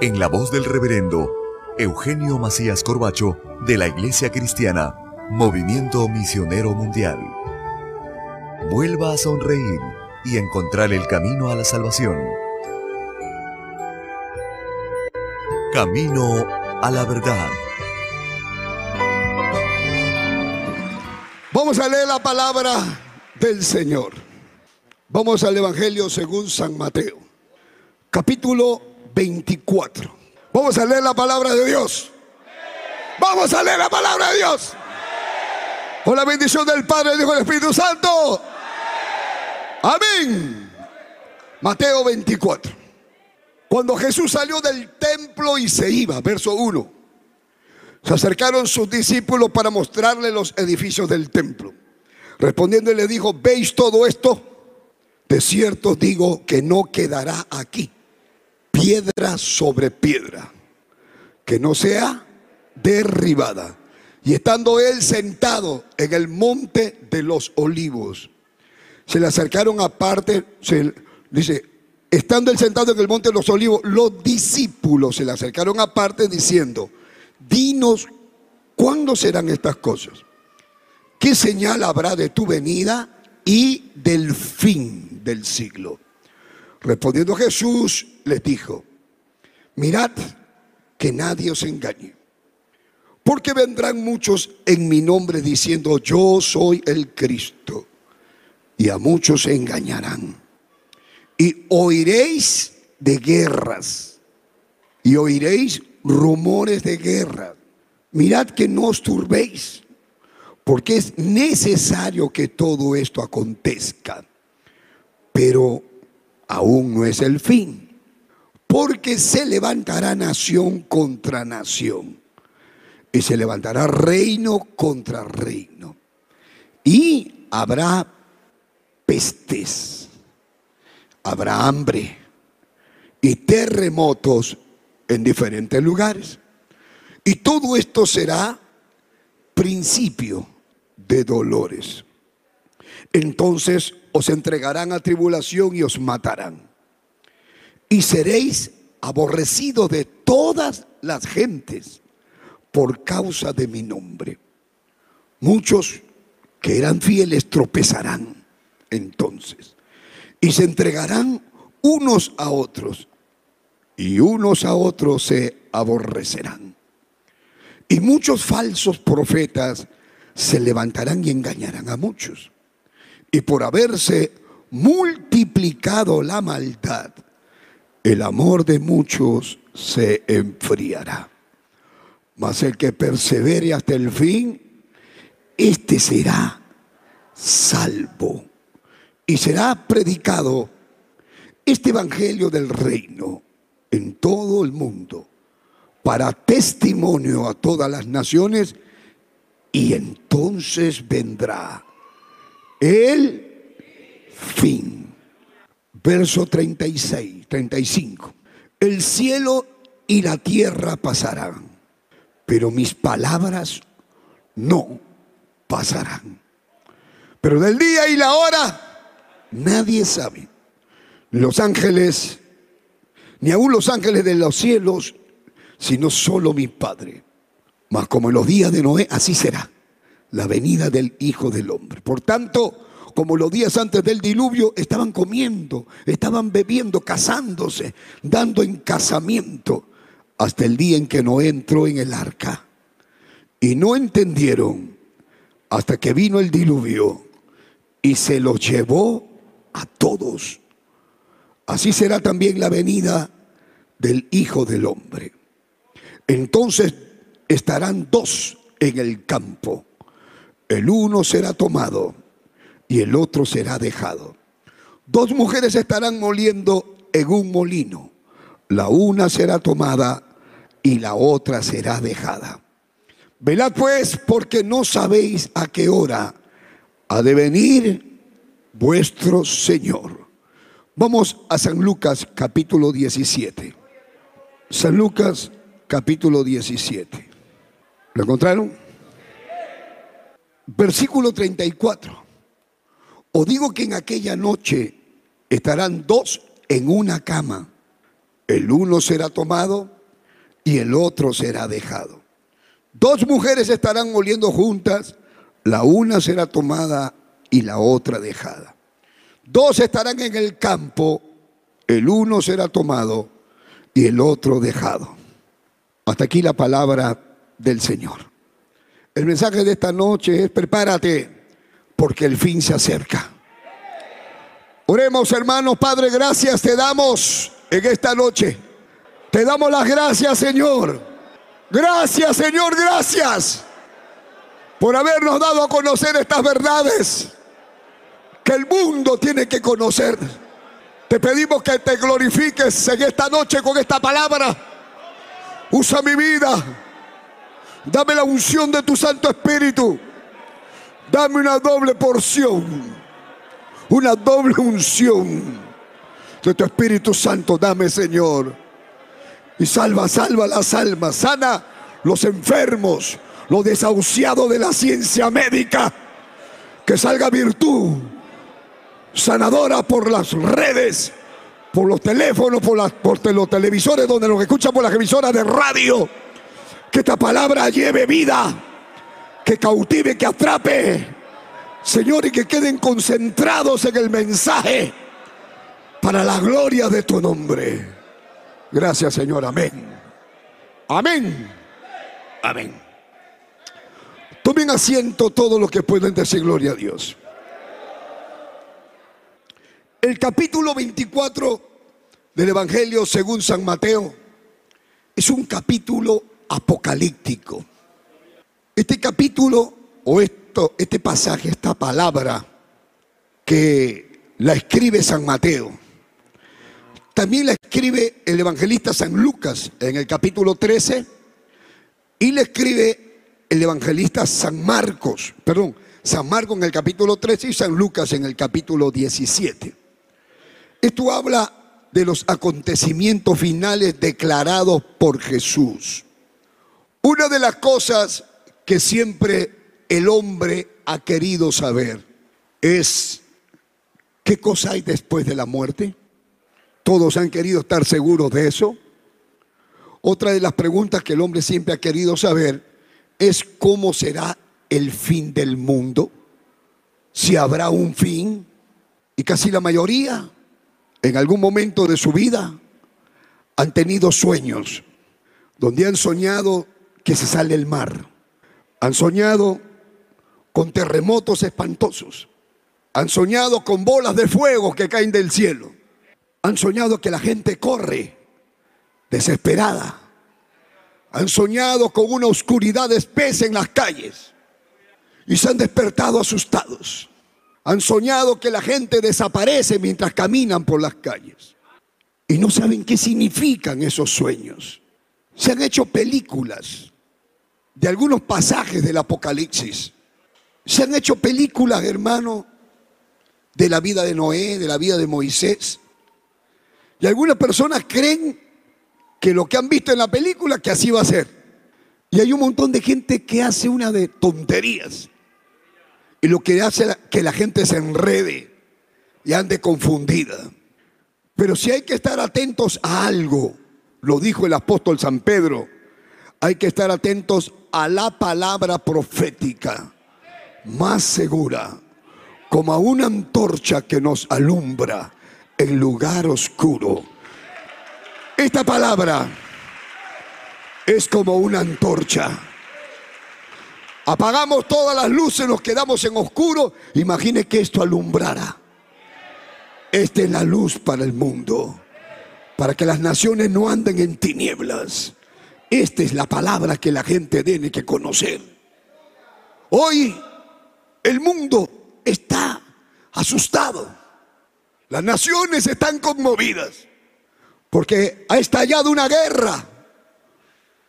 en la voz del reverendo Eugenio Macías Corbacho de la Iglesia Cristiana, Movimiento Misionero Mundial. Vuelva a sonreír y encontrar el camino a la salvación. Camino a la verdad. Vamos a leer la palabra del Señor. Vamos al Evangelio según San Mateo, capítulo 24. Vamos a leer la palabra de Dios. Vamos a leer la palabra de Dios. Con la bendición del Padre, y del Espíritu Santo. Amén. Mateo 24. Cuando Jesús salió del templo y se iba, verso 1, se acercaron sus discípulos para mostrarle los edificios del templo. Respondiendo le dijo, ¿veis todo esto? De cierto digo que no quedará aquí piedra sobre piedra, que no sea derribada. Y estando él sentado en el monte de los olivos, se le acercaron aparte, se, dice, estando él sentado en el monte de los olivos, los discípulos se le acercaron aparte diciendo, dinos cuándo serán estas cosas, qué señal habrá de tu venida y del fin del siglo. Respondiendo Jesús les dijo, mirad que nadie os engañe, porque vendrán muchos en mi nombre diciendo, yo soy el Cristo, y a muchos se engañarán. Y oiréis de guerras, y oiréis rumores de guerra. Mirad que no os turbéis, porque es necesario que todo esto acontezca. Pero aún no es el fin, porque se levantará nación contra nación y se levantará reino contra reino y habrá pestes, habrá hambre y terremotos en diferentes lugares. Y todo esto será principio de dolores. Entonces os entregarán a tribulación y os matarán. Y seréis aborrecidos de todas las gentes por causa de mi nombre. Muchos que eran fieles tropezarán entonces y se entregarán unos a otros y unos a otros se aborrecerán. Y muchos falsos profetas se levantarán y engañarán a muchos y por haberse multiplicado la maldad, el amor de muchos se enfriará. Mas el que persevere hasta el fin, este será salvo. Y será predicado este Evangelio del Reino en todo el mundo para testimonio a todas las naciones y entonces vendrá el fin. Verso 36, 35. El cielo y la tierra pasarán, pero mis palabras no pasarán. Pero del día y la hora nadie sabe. Los ángeles, ni aún los ángeles de los cielos, sino solo mi Padre. Mas como en los días de Noé, así será la venida del Hijo del Hombre. Por tanto, como los días antes del diluvio, estaban comiendo, estaban bebiendo, casándose, dando en casamiento, hasta el día en que no entró en el arca. Y no entendieron hasta que vino el diluvio y se los llevó a todos. Así será también la venida del Hijo del Hombre. Entonces estarán dos en el campo el uno será tomado y el otro será dejado. Dos mujeres estarán moliendo en un molino. La una será tomada y la otra será dejada. Velad pues porque no sabéis a qué hora ha de venir vuestro Señor. Vamos a San Lucas capítulo 17. San Lucas capítulo 17. ¿Lo encontraron? Versículo 34. Os digo que en aquella noche estarán dos en una cama. El uno será tomado y el otro será dejado. Dos mujeres estarán moliendo juntas, la una será tomada y la otra dejada. Dos estarán en el campo, el uno será tomado y el otro dejado. Hasta aquí la palabra del Señor. El mensaje de esta noche es prepárate porque el fin se acerca. Oremos hermanos, Padre, gracias te damos en esta noche. Te damos las gracias, Señor Gracias, Señor, gracias por habernos dado a conocer estas verdades que el mundo tiene que conocer. Te pedimos que te glorifiques en esta noche con esta palabra. Usa mi vida. Dame la unción de tu Santo Espíritu. Dame una doble porción. Una doble unción de tu Espíritu Santo. Dame, Señor y salva, salva las almas, sana los enfermos, los desahuciados de la ciencia médica. Que salga virtud sanadora por las redes, por los teléfonos, por, las, los televisores, donde nos escuchan por las emisoras de radio. Que esta palabra lleve vida, que cautive, que atrape, Señor, y que queden concentrados en el mensaje para la gloria de tu nombre. Gracias, Señor. Amén. Amén. Amén. Tomen asiento todo lo que pueden decir gloria a Dios. El capítulo 24 del Evangelio según San Mateo es un capítulo apocalíptico. Este capítulo o esto, este pasaje, esta palabra que la escribe San Mateo también la escribe el evangelista San Lucas en el capítulo 13 y le escribe el evangelista San Marcos, perdón, San Marcos en el capítulo 13 y San Lucas en el capítulo 17. Esto habla de los acontecimientos finales declarados por Jesús. Una de las cosas que siempre el hombre ha querido saber es qué cosa hay después de la muerte. Todos han querido estar seguros de eso. Otra de las preguntas que el hombre siempre ha querido saber es cómo será el fin del mundo, si habrá un fin. Y casi la mayoría, en algún momento de su vida, han tenido sueños donde han soñado que se sale el mar. Han soñado con terremotos espantosos. Han soñado con bolas de fuego que caen del cielo. Han soñado que la gente corre desesperada. Han soñado con una oscuridad espesa en las calles y se han despertado asustados. Han soñado que la gente desaparece mientras caminan por las calles y no saben qué significan esos sueños. Se han hecho películas de algunos pasajes del Apocalipsis. Se han hecho películas, hermano, de la vida de Noé, de la vida de Moisés. Y algunas personas creen que lo que han visto en la película, que así va a ser. Y hay un montón de gente que hace una de tonterías. Y lo que hace que la gente se enrede y ande confundida. Pero si hay que estar atentos a algo, lo dijo el apóstol San Pedro, hay que estar atentos a la palabra profética más segura, como a una antorcha que nos alumbra en lugar oscuro. Esta palabra es como una antorcha. Apagamos todas las luces, nos quedamos en oscuro. Imagine que esto alumbrara. Esta es la luz para el mundo, para que las naciones no anden en tinieblas. Esta es la palabra que la gente tiene que conocer. Hoy el mundo está asustado. Las naciones están conmovidas porque ha estallado una guerra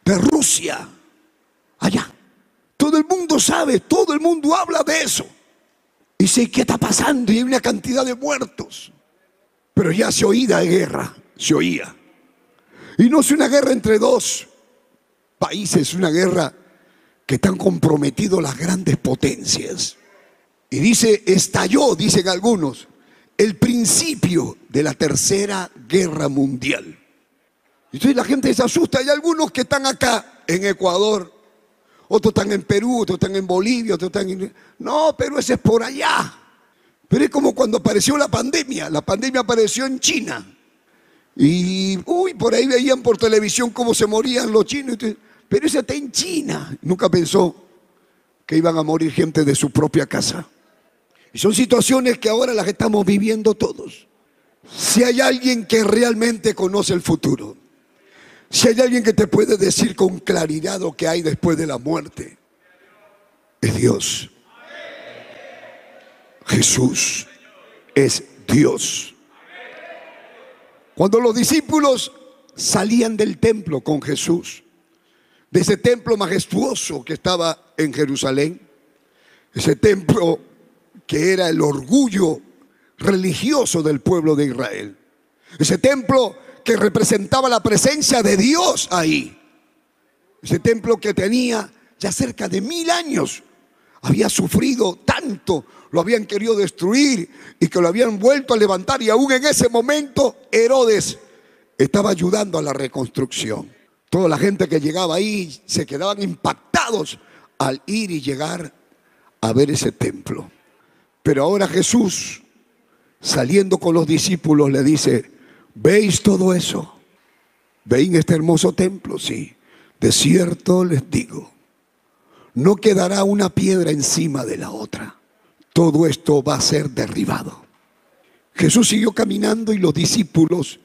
de Rusia, allá. Todo el mundo sabe, todo el mundo habla de eso. Y dice, ¿qué está pasando? Y hay una cantidad de muertos. Pero ya se oía de guerra, se oía. Y no es una guerra entre dos países, es una guerra que están comprometidos las grandes potencias. Y dice, estalló, dicen algunos, el principio de la tercera guerra mundial. Y entonces la gente se asusta. Hay algunos que están acá en Ecuador, otros están en Perú, otros están en Bolivia, otros están en... No, pero ese es por allá. Pero es como cuando apareció la pandemia. La pandemia apareció en China. Y, uy, por ahí veían por televisión cómo se morían los chinos. Pero ese está en China. Nunca pensó que iban a morir gente de su propia casa. Y son situaciones que ahora las estamos viviendo todos. Si hay alguien que realmente conoce el futuro, si hay alguien que te puede decir con claridad lo que hay después de la muerte, es Dios. Jesús es Dios. Cuando los discípulos salían del templo con Jesús, de ese templo majestuoso que estaba en Jerusalén, ese templo que era el orgullo religioso del pueblo de Israel, ese templo que representaba la presencia de Dios ahí, ese templo que tenía ya cerca de mil años, había sufrido tanto, lo habían querido destruir y que lo habían vuelto a levantar y aún en ese momento Herodes estaba ayudando a la reconstrucción. Toda la gente que llegaba ahí se quedaban impactados al ir y llegar a ver ese templo. Pero ahora Jesús, saliendo con los discípulos, le dice, ¿veis todo eso? ¿Veis este hermoso templo? Sí. De cierto les digo, no quedará una piedra encima de la otra. Todo esto va a ser derribado. Jesús siguió caminando y los discípulos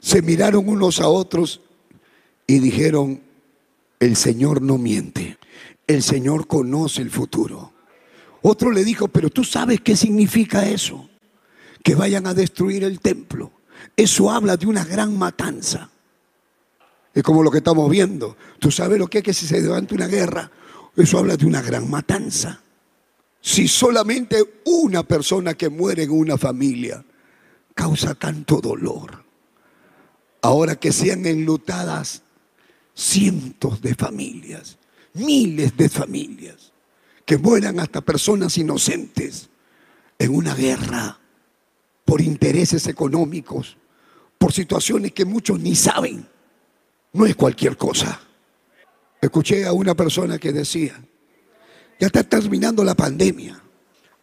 se miraron unos a otros y dijeron, el Señor no miente, el Señor conoce el futuro. Otro le dijo, pero tú sabes qué significa eso, que vayan a destruir el templo. Eso habla de una gran matanza. Es como lo que estamos viendo. Tú sabes lo que es que si se levanta una guerra, eso habla de una gran matanza. Si solamente una persona que muere en una familia causa tanto dolor, ahora que sean enlutadas cientos de familias, miles de familias, que mueran hasta personas inocentes en una guerra por intereses económicos, por situaciones que muchos ni saben. No es cualquier cosa. Escuché a una persona que decía, ya está terminando la pandemia,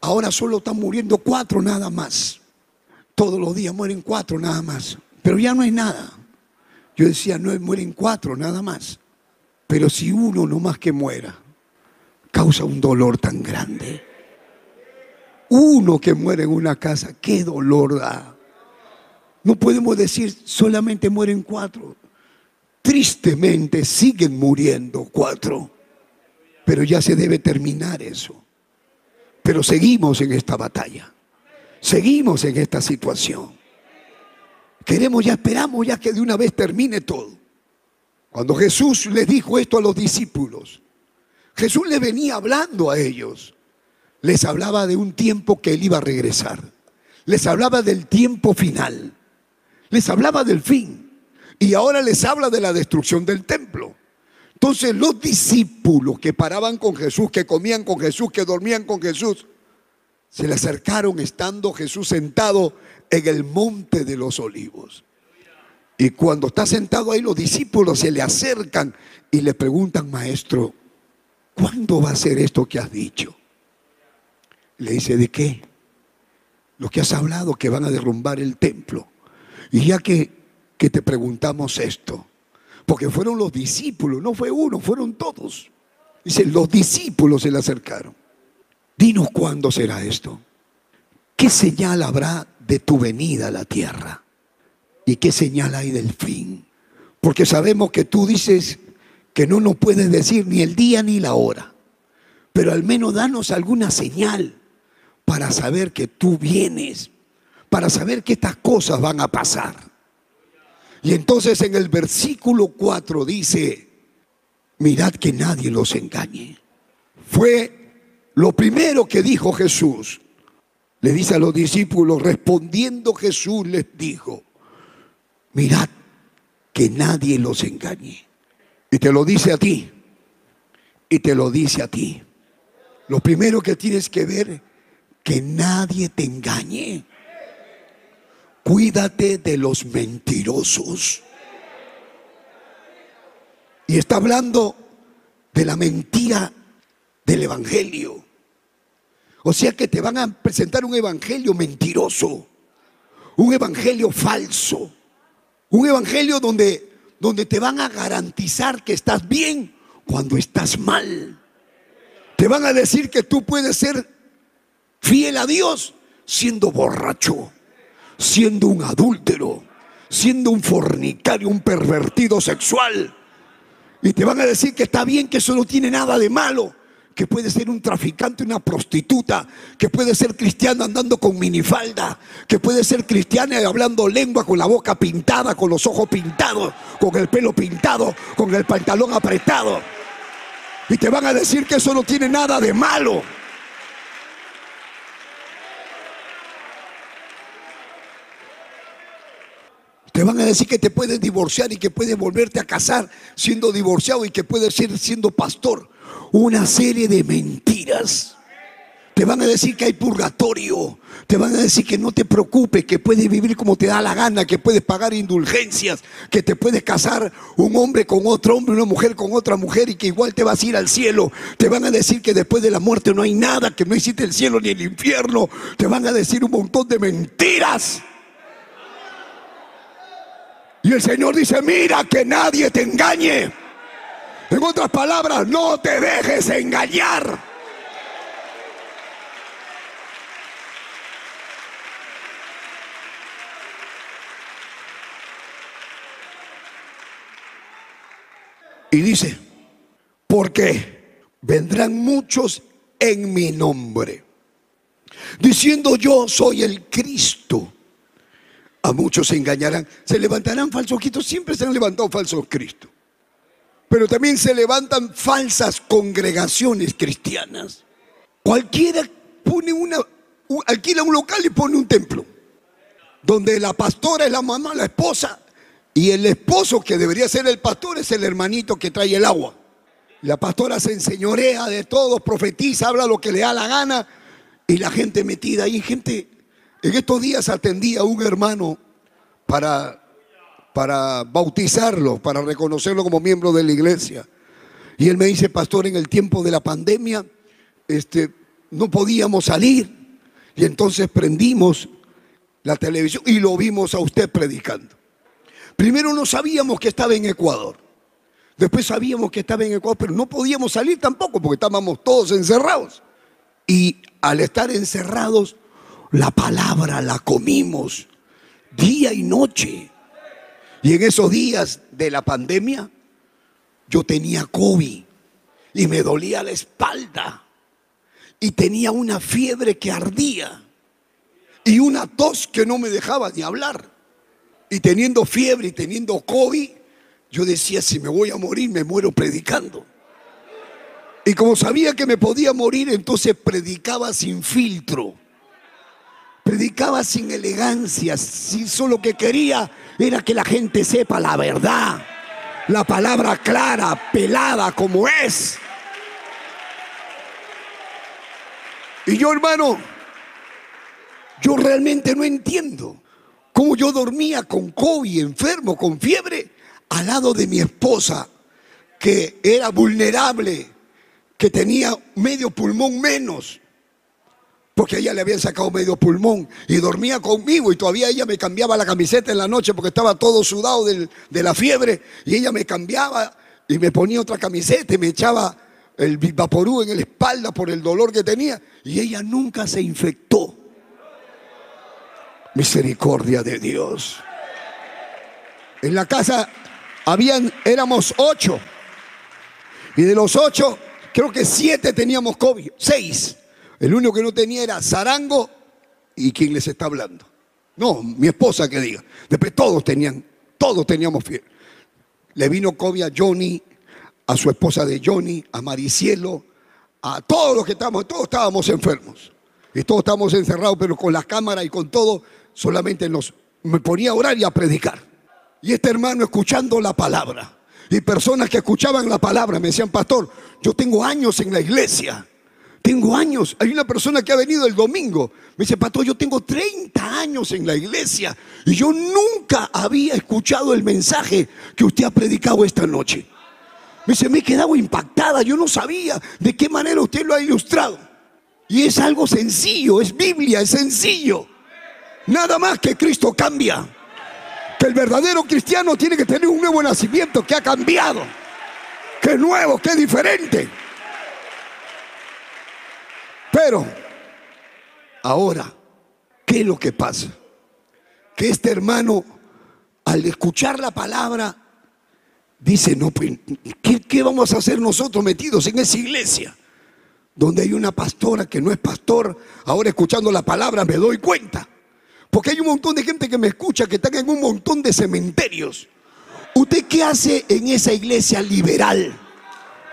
ahora solo están muriendo cuatro nada más. Todos los días mueren cuatro nada más, pero ya no hay nada. Yo decía, no mueren cuatro nada más. Pero si uno no más que muera, causa un dolor tan grande. Uno que muere en una casa, qué dolor da. No podemos decir solamente mueren cuatro. Tristemente siguen muriendo cuatro. Pero ya se debe terminar eso. Pero seguimos en esta batalla. Seguimos en esta situación. Queremos, ya esperamos ya que de una vez termine todo. Cuando Jesús les dijo esto a los discípulos, Jesús le venía hablando a ellos. Les hablaba de un tiempo que él iba a regresar. Les hablaba del tiempo final. Les hablaba del fin. Y ahora les habla de la destrucción del templo. Entonces los discípulos que paraban con Jesús, que comían con Jesús, que dormían con Jesús, se le acercaron estando Jesús sentado en el monte de los olivos. Y cuando está sentado ahí, los discípulos se le acercan y le preguntan, maestro, ¿cuándo va a ser esto que has dicho? Le dice, ¿de qué? Lo que has hablado, que van a derrumbar el templo. Y ya que, que te preguntamos esto, porque fueron los discípulos, no fue uno, fueron todos. Dice, los discípulos se le acercaron. Dinos cuándo será esto. ¿Qué señal habrá de tu venida a la tierra? ¿Y qué señal hay del fin? Porque sabemos que tú dices que no nos puedes decir ni el día ni la hora, pero al menos danos alguna señal para saber que tú vienes, para saber que estas cosas van a pasar. Y entonces en el versículo 4 dice, mirad que nadie los engañe. Fue lo primero que dijo Jesús. Le dice a los discípulos, respondiendo Jesús les dijo, mirad que nadie los engañe. Y te lo dice a ti, y te lo dice a ti. Lo primero que tienes que ver, que nadie te engañe. Cuídate de los mentirosos. Y está hablando de la mentira del Evangelio. O sea que te van a presentar un Evangelio mentiroso, un Evangelio falso, un Evangelio donde, donde te van a garantizar que estás bien cuando estás mal. Te van a decir que tú puedes ser fiel a Dios siendo borracho, siendo un adúltero, siendo un fornicario, un pervertido sexual. Y te van a decir que está bien, que eso no tiene nada de malo, que puede ser un traficante, una prostituta, que puede ser cristiano andando con minifalda, que puede ser cristiana hablando lengua con la boca pintada, con los ojos pintados, con el pelo pintado, con el pantalón apretado. Y te van a decir que eso no tiene nada de malo. Te van a decir que te puedes divorciar y que puedes volverte a casar siendo divorciado y que puedes ser siendo pastor. Una serie de mentiras. Te van a decir que hay purgatorio. Te van a decir que no te preocupes, que puedes vivir como te da la gana, que puedes pagar indulgencias, que te puedes casar un hombre con otro hombre, una mujer con otra mujer y que igual te vas a ir al cielo. Te van a decir que después de la muerte no hay nada, que no existe el cielo ni el infierno. Te van a decir un montón de mentiras. Y el Señor dice, mira que nadie te engañe. En otras palabras, no te dejes engañar. Y dice, porque vendrán muchos en mi nombre, diciendo yo soy el Cristo a muchos se engañarán. Se levantarán falsos cristos. Siempre se han levantado falsos cristos. Pero también se levantan falsas congregaciones cristianas. Cualquiera pone una, alquila un local y pone un templo. Donde la pastora es la mamá, la esposa. Y el esposo que debería ser el pastor es el hermanito que trae el agua. La pastora se enseñorea de todo, profetiza, habla lo que le da la gana. Y la gente metida ahí, gente en estos días atendí a un hermano para, para bautizarlo, para reconocerlo como miembro de la iglesia. Y él me dice, pastor, en el tiempo de la pandemia, este, no podíamos salir. Y entonces prendimos la televisión y lo vimos a usted predicando. Primero no sabíamos que estaba en Ecuador. Después sabíamos que estaba en Ecuador, pero no podíamos salir tampoco porque estábamos todos encerrados. Y al estar encerrados, la palabra la comimos día y noche. Y en esos días de la pandemia, yo tenía COVID y me dolía la espalda y tenía una fiebre que ardía y una tos que no me dejaba ni hablar. Y teniendo fiebre y teniendo COVID, yo decía, si me voy a morir, me muero predicando. Y como sabía que me podía morir, entonces predicaba sin filtro. Predicaba sin elegancia, si solo que quería era que la gente sepa la verdad, la palabra clara, pelada como es. Y yo, hermano, yo realmente no entiendo cómo yo dormía con COVID, enfermo, con fiebre, al lado de mi esposa, que era vulnerable, que tenía medio pulmón menos porque ella le habían sacado medio pulmón y dormía conmigo y todavía ella me cambiaba la camiseta en la noche porque estaba todo sudado de la fiebre y ella me cambiaba y me ponía otra camiseta y me echaba el vaporú en la espalda por el dolor que tenía y ella nunca se infectó. Misericordia de Dios. En la casa habían, éramos ocho y de los ocho creo que siete teníamos COVID, seis. El único que no tenía era Zarango y quien les está hablando. No, mi esposa que diga. Después todos tenían, todos teníamos fiebre. Le vino COVID a Johnny, a su esposa de Johnny, a Maricielo, a todos los que estamos, todos estábamos enfermos. Y todos estábamos encerrados, pero con la cámara y con todo, solamente nos, me ponía a orar y a predicar. Y este hermano escuchando la palabra. Y personas que escuchaban la palabra me decían, pastor, yo tengo años en la iglesia. Tengo años. Hay una persona que ha venido el domingo. Me dice, pastor, yo tengo 30 años en la iglesia y yo nunca había escuchado el mensaje que usted ha predicado esta noche. Me dice, me he quedado impactada. Yo no sabía de qué manera usted lo ha ilustrado. Y es algo sencillo, es Biblia, es sencillo. Nada más que Cristo cambia. Que el verdadero cristiano tiene que tener un nuevo nacimiento que ha cambiado. Que es nuevo, que es diferente. Pero, ahora, ¿qué es lo que pasa? Que este hermano, al escuchar la palabra, dice, no, pues, ¿qué, vamos a hacer nosotros metidos en esa iglesia? Donde hay una pastora que no es pastor, ahora escuchando la palabra me doy cuenta. Porque hay un montón de gente que me escucha que están en un montón de cementerios. ¿Usted qué hace en esa iglesia liberal?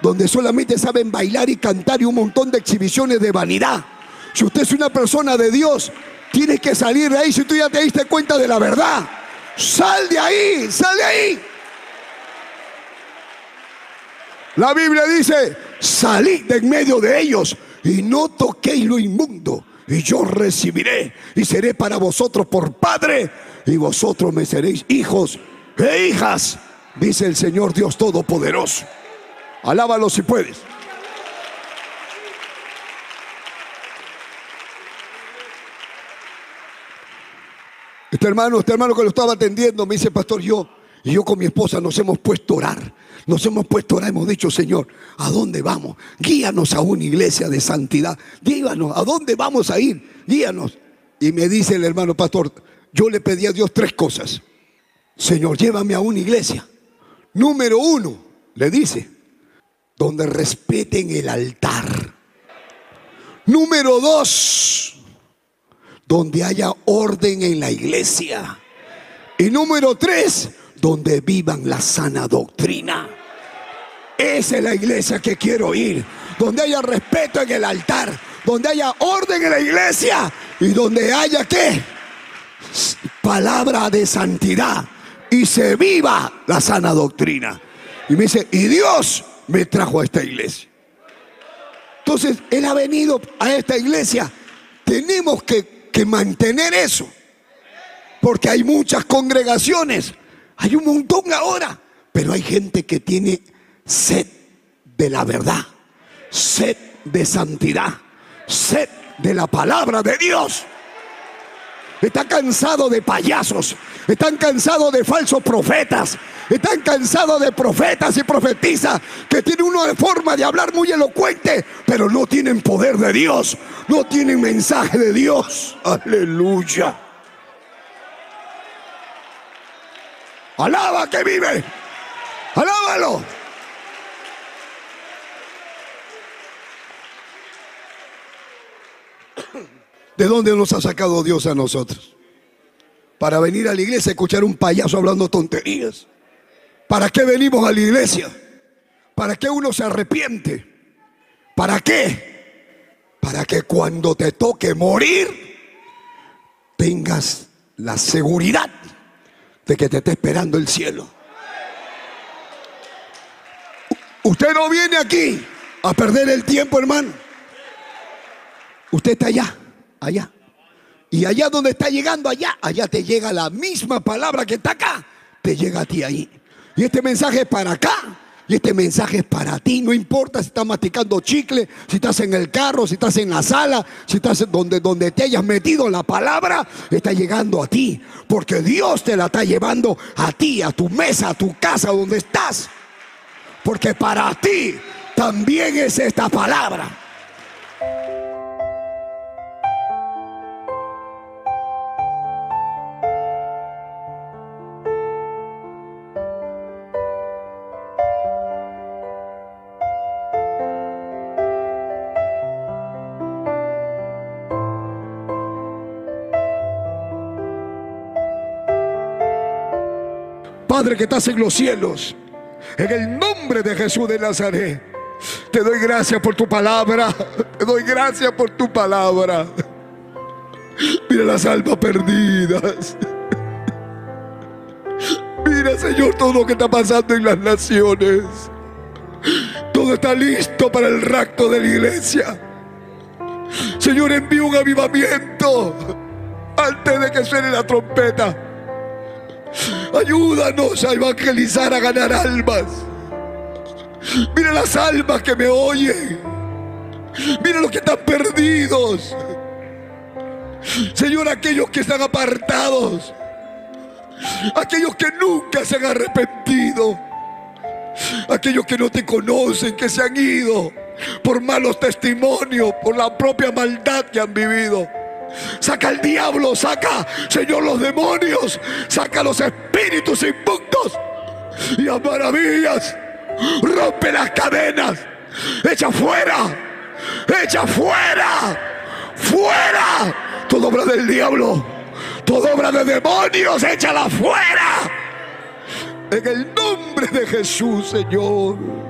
Donde solamente saben bailar y cantar y un montón de exhibiciones de vanidad. Si usted es una persona de Dios, tiene que salir de ahí si tú ya te diste cuenta de la verdad. Sal de ahí, sal de ahí. La Biblia dice, salid de en medio de ellos y no toquéis lo inmundo y yo recibiré y seré para vosotros por padre y vosotros me seréis hijos e hijas, dice el Señor Dios Todopoderoso. Alábalo si puedes. Este hermano, este hermano que lo estaba atendiendo me dice, pastor, yo y yo con mi esposa nos hemos puesto a orar. Nos hemos puesto a orar, hemos dicho, Señor, ¿a dónde vamos? Guíanos a una iglesia de santidad. Díganos, ¿a dónde vamos a ir? Guíanos. Y me dice el hermano pastor, yo le pedí a Dios tres cosas. Señor, llévame a una iglesia. Número uno, le dice, donde respeten el altar. Número dos, donde haya orden en la iglesia. Y número tres, donde vivan la sana doctrina. Esa es la iglesia que quiero ir. Donde haya respeto en el altar. Donde haya orden en la iglesia. Y donde haya qué? Palabra de santidad. Y se viva la sana doctrina. Y me dice, y Dios me trajo a esta iglesia. Entonces, Él ha venido a esta iglesia. Tenemos que, que mantener eso. Porque hay muchas congregaciones. Hay un montón ahora. Pero hay gente que tiene sed de la verdad. Sed de santidad. Sed de la palabra de Dios. Está cansado de payasos. Están cansados de falsos profetas. Están cansados de profetas y profetizas que tienen una forma de hablar muy elocuente, pero no tienen poder de Dios. No tienen mensaje de Dios. Aleluya. Alaba que vive. Alábalo. ¿De dónde nos ha sacado Dios a nosotros? Para venir a la iglesia a escuchar un payaso hablando tonterías. ¿Para qué venimos a la iglesia? ¿Para qué uno se arrepiente? ¿Para qué? Para que cuando te toque morir tengas la seguridad de que te esté esperando el cielo. Usted no viene aquí a perder el tiempo, hermano. Usted está allá, allá. Y allá donde está llegando, allá, allá te llega la misma palabra que está acá, te llega a ti ahí. Y este mensaje es para acá. Y este mensaje es para ti. No importa si estás masticando chicle, si estás en el carro, si estás en la sala, si estás donde, donde te hayas metido la palabra, está llegando a ti. Porque Dios te la está llevando a ti, a tu mesa, a tu casa, donde estás. Porque para ti también es esta palabra. Padre que estás en los cielos, En el nombre de Jesús de Nazaret. Te doy gracias por tu palabra. Te doy gracias por tu palabra. Mira las almas perdidas. Mira, Señor, todo lo que está pasando en las naciones. Todo está listo para el rapto de la iglesia. Señor, envía un avivamiento antes de que suene la trompeta. Ayúdanos a evangelizar, a ganar almas. Mira las almas que me oyen. Mira los que están perdidos. Señor, aquellos que están apartados. Aquellos que nunca se han arrepentido. Aquellos que no te conocen, que se han ido por malos testimonios, por la propia maldad que han vivido. Saca el diablo, saca, Señor, los demonios, saca los espíritus inmundos y a maravillas. Rompe las cadenas, echa fuera, echa fuera, fuera. Toda obra del diablo, toda obra de demonios, échala fuera. En el nombre de Jesús, Señor.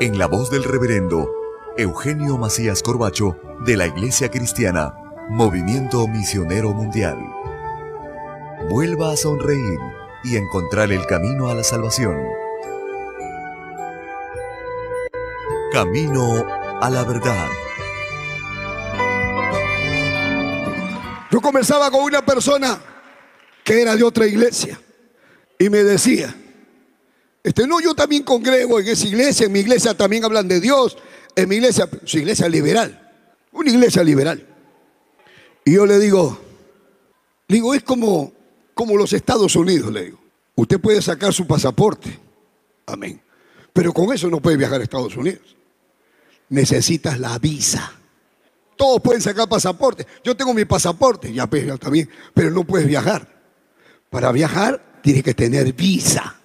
en la voz del reverendo Eugenio Macías Corbacho de la Iglesia Cristiana, Movimiento Misionero Mundial. Vuelva a sonreír y encontrar el camino a la salvación. Camino a la verdad. Yo comenzaba con una persona que era de otra iglesia y me decía, este, no, yo también congrego en esa iglesia, en mi iglesia también hablan de Dios, en mi iglesia, su iglesia liberal, una iglesia liberal. Y yo le digo, digo, es como, como los Estados Unidos, le digo. Usted puede sacar su pasaporte, amén, pero con eso no puede viajar a Estados Unidos. Necesitas la visa. Todos pueden sacar pasaporte. Yo tengo mi pasaporte, ya pues, también, pero no puedes viajar. Para viajar tienes que tener visa.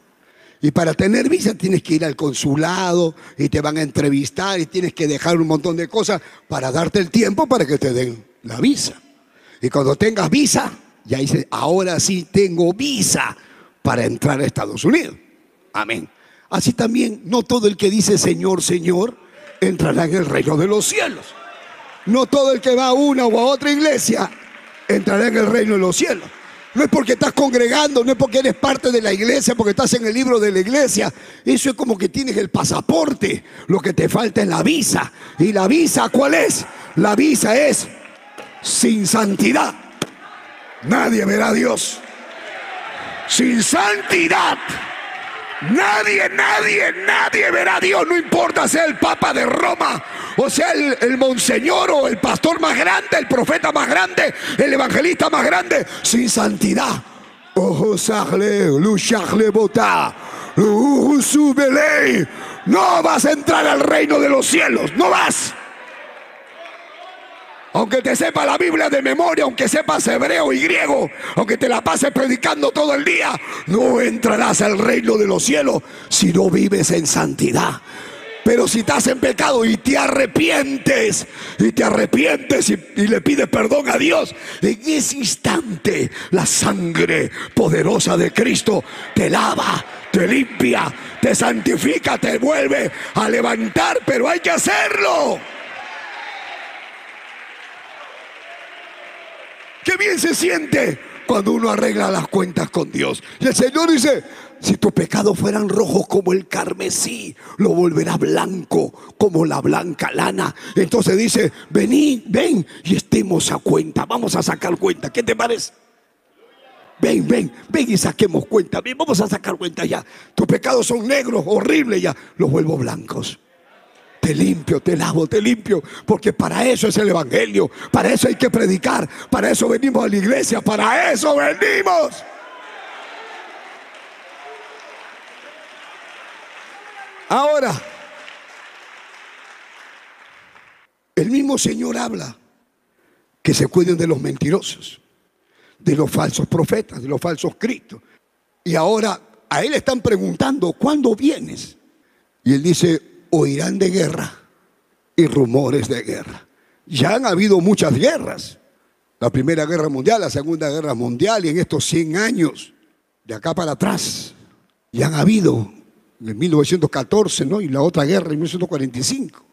Y para tener visa tienes que ir al consulado y te van a entrevistar y tienes que dejar un montón de cosas para darte el tiempo para que te den la visa. Y cuando tengas visa, ya dices, ahora sí tengo visa para entrar a Estados Unidos. Amén. Así también, no todo el que dice Señor, Señor, entrará en el reino de los cielos. No todo el que va a una o a otra iglesia entrará en el reino de los cielos. No es porque estás congregando, no es porque eres parte de la iglesia, porque estás en el libro de la iglesia. Eso es como que tienes el pasaporte. Lo que te falta es la visa. ¿Y la visa cuál es? La visa es sin santidad. Nadie verá a Dios. Sin santidad. Nadie, nadie, nadie verá a Dios. No importa sea el Papa de Roma o sea el, monseñor o el pastor más grande, el profeta más grande, el evangelista más grande, sin santidad. No vas a entrar al reino de los cielos, no vas. Aunque te sepa la Biblia de memoria, aunque sepas hebreo y griego, aunque te la pases predicando todo el día, no entrarás al reino de los cielos si no vives en santidad. Pero si estás en pecado y te arrepientes, y te arrepientes y, le pides perdón a Dios, en ese instante la sangre poderosa de Cristo te lava, te limpia, te santifica, te vuelve a levantar, pero hay que hacerlo. Qué bien se siente cuando uno arregla las cuentas con Dios. Y el Señor dice, si tus pecados fueran rojos como el carmesí, lo volverá blanco como la blanca lana. Entonces dice, vení, ven y estemos a cuenta. Vamos a sacar cuenta. ¿Qué te parece? Ven, ven, ven y saquemos cuenta. Vamos a sacar cuenta ya. Tus pecados son negros, horribles ya. Los vuelvo blancos te limpio, te lavo, te limpio, porque para eso es el Evangelio, para eso hay que predicar, para eso venimos a la iglesia, para eso venimos. Ahora, el mismo Señor habla que se cuiden de los mentirosos, de los falsos profetas, de los falsos cristos. Y ahora a él están preguntando, ¿cuándo vienes? Y él dice, oirán de guerra y rumores de guerra. Ya han habido muchas guerras. La Primera Guerra Mundial, la Segunda Guerra Mundial y en estos 100 años, de acá para atrás, ya han habido en 1914, ¿no? Y la otra guerra en 1945.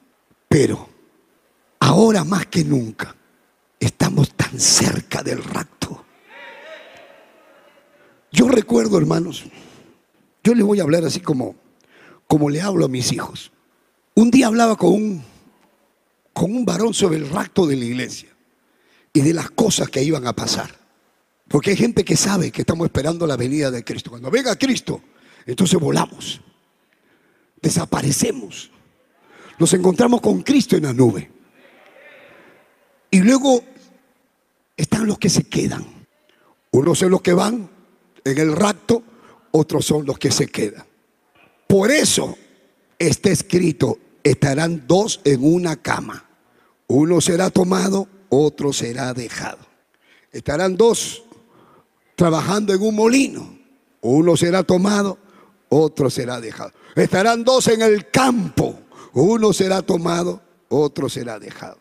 Pero ahora más que nunca estamos tan cerca del rapto. Yo recuerdo, hermanos, yo les voy a hablar así como, como le hablo a mis hijos. Un día hablaba con un, con un varón sobre el rapto de la iglesia y de las cosas que iban a pasar. Porque hay gente que sabe que estamos esperando la venida de Cristo. Cuando venga Cristo, entonces volamos desaparecemos. Nos encontramos con Cristo en la nube. Y luego están los que se quedan. Unos son los que van en el rapto, otros son los que se quedan. Por eso está escrito, estarán dos en una cama. Uno será tomado, otro será dejado. Estarán dos trabajando en un molino. Uno será tomado, otro será dejado. Estarán dos en el campo, uno será tomado, otro será dejado.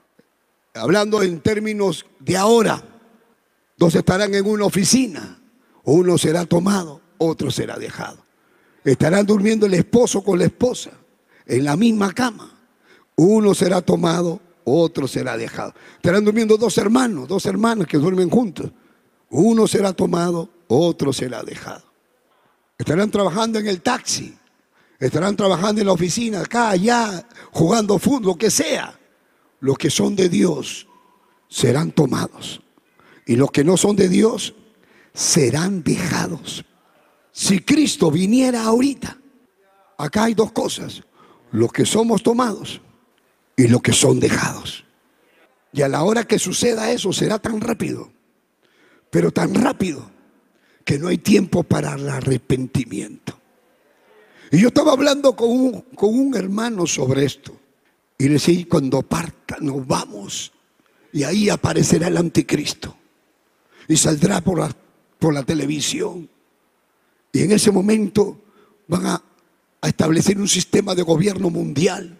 Hablando en términos de ahora, dos estarán en una oficina, uno será tomado, otro será dejado. Estarán durmiendo el esposo con la esposa en la misma cama, uno será tomado, otro será dejado. Estarán durmiendo dos hermanos, dos hermanas que duermen juntos, uno será tomado, otro será dejado. Estarán trabajando en el taxi, estarán trabajando en la oficina, acá, allá, jugando fútbol, lo que sea. Los que son de Dios serán tomados. Y los que no son de Dios serán dejados. Si Cristo viniera ahorita, acá hay dos cosas. Los que somos tomados y los que son dejados. Y a la hora que suceda eso será tan rápido, pero tan rápido, que no hay tiempo para el arrepentimiento. Y yo estaba hablando con un, con un hermano sobre esto. Y le decía, cuando parta, nos vamos. Y ahí aparecerá el anticristo. Y saldrá por la, por la televisión. Y en ese momento van a, a establecer un sistema de gobierno mundial.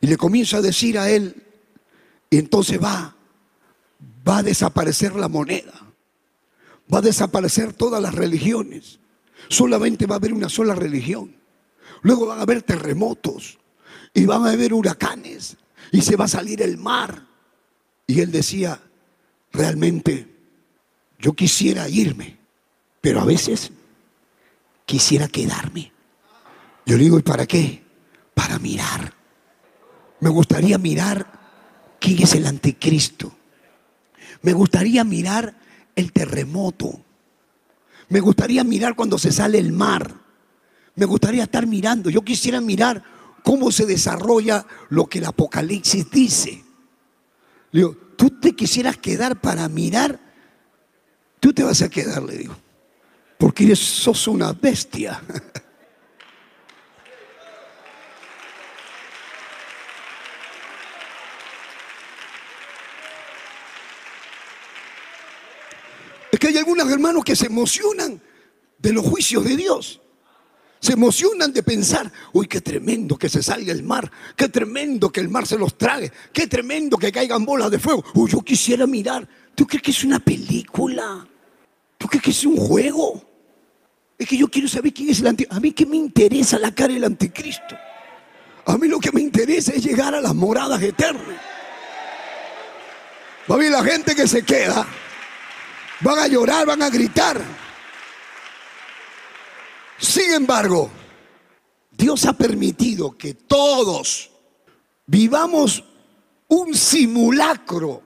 Y le comienza a decir a él, y entonces va, va a desaparecer la moneda. Va a desaparecer todas las religiones. Solamente va a haber una sola religión. Luego van a haber terremotos y van a haber huracanes y se va a salir el mar. Y él decía, realmente yo quisiera irme, pero a veces quisiera quedarme. Yo le digo, ¿y para qué? Para mirar. Me gustaría mirar quién es el anticristo. Me gustaría mirar el terremoto. Me gustaría mirar cuando se sale el mar. Me gustaría estar mirando. Yo quisiera mirar cómo se desarrolla lo que el Apocalipsis dice. Le digo, tú te quisieras quedar para mirar, tú te vas a quedar, le digo, porque sos una bestia. Es que hay algunos hermanos que se emocionan de los juicios de Dios. Se emocionan de pensar, uy, qué tremendo que se salga el mar, qué tremendo que el mar se los trague, qué tremendo que caigan bolas de fuego. Uy, yo quisiera mirar. ¿Tú crees que es una película? ¿Tú crees que es un juego? Es que yo quiero saber quién es el anticristo. A mí qué me interesa la cara del anticristo. A mí lo que me interesa es llegar a las moradas eternas. Va a la gente que se queda. Van a llorar, van a gritar. Sin embargo, Dios ha permitido que todos vivamos un simulacro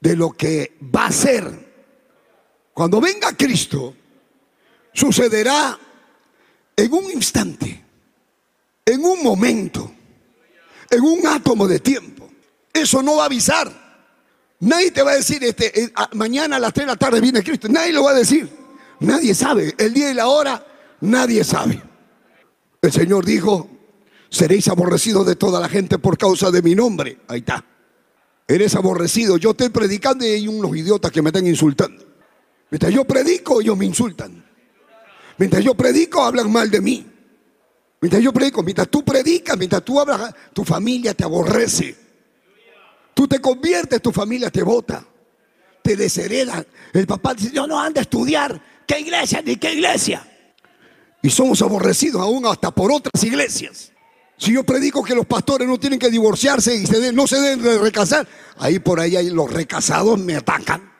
de lo que va a ser. Cuando venga Cristo, sucederá en un instante, en un momento, en un átomo de tiempo. Eso no va a avisar. Nadie te va a decir, este, eh, mañana a las 3 de la tarde viene Cristo. Nadie lo va a decir. Nadie sabe. El día y la hora, nadie sabe. El Señor dijo, seréis aborrecidos de toda la gente por causa de mi nombre. Ahí está. Eres aborrecido. Yo estoy predicando y hay unos idiotas que me están insultando. Mientras yo predico, ellos me insultan. Mientras yo predico, hablan mal de mí. Mientras yo predico, mientras tú predicas, mientras tú hablas, tu familia te aborrece. Tú te conviertes, tu familia te vota, te deshereda. El papá dice, yo no ando a estudiar. ¿Qué iglesia ni qué iglesia? Y somos aborrecidos aún hasta por otras iglesias. Si yo predico que los pastores no tienen que divorciarse y no se deben recasar, ahí por ahí los recasados me atacan.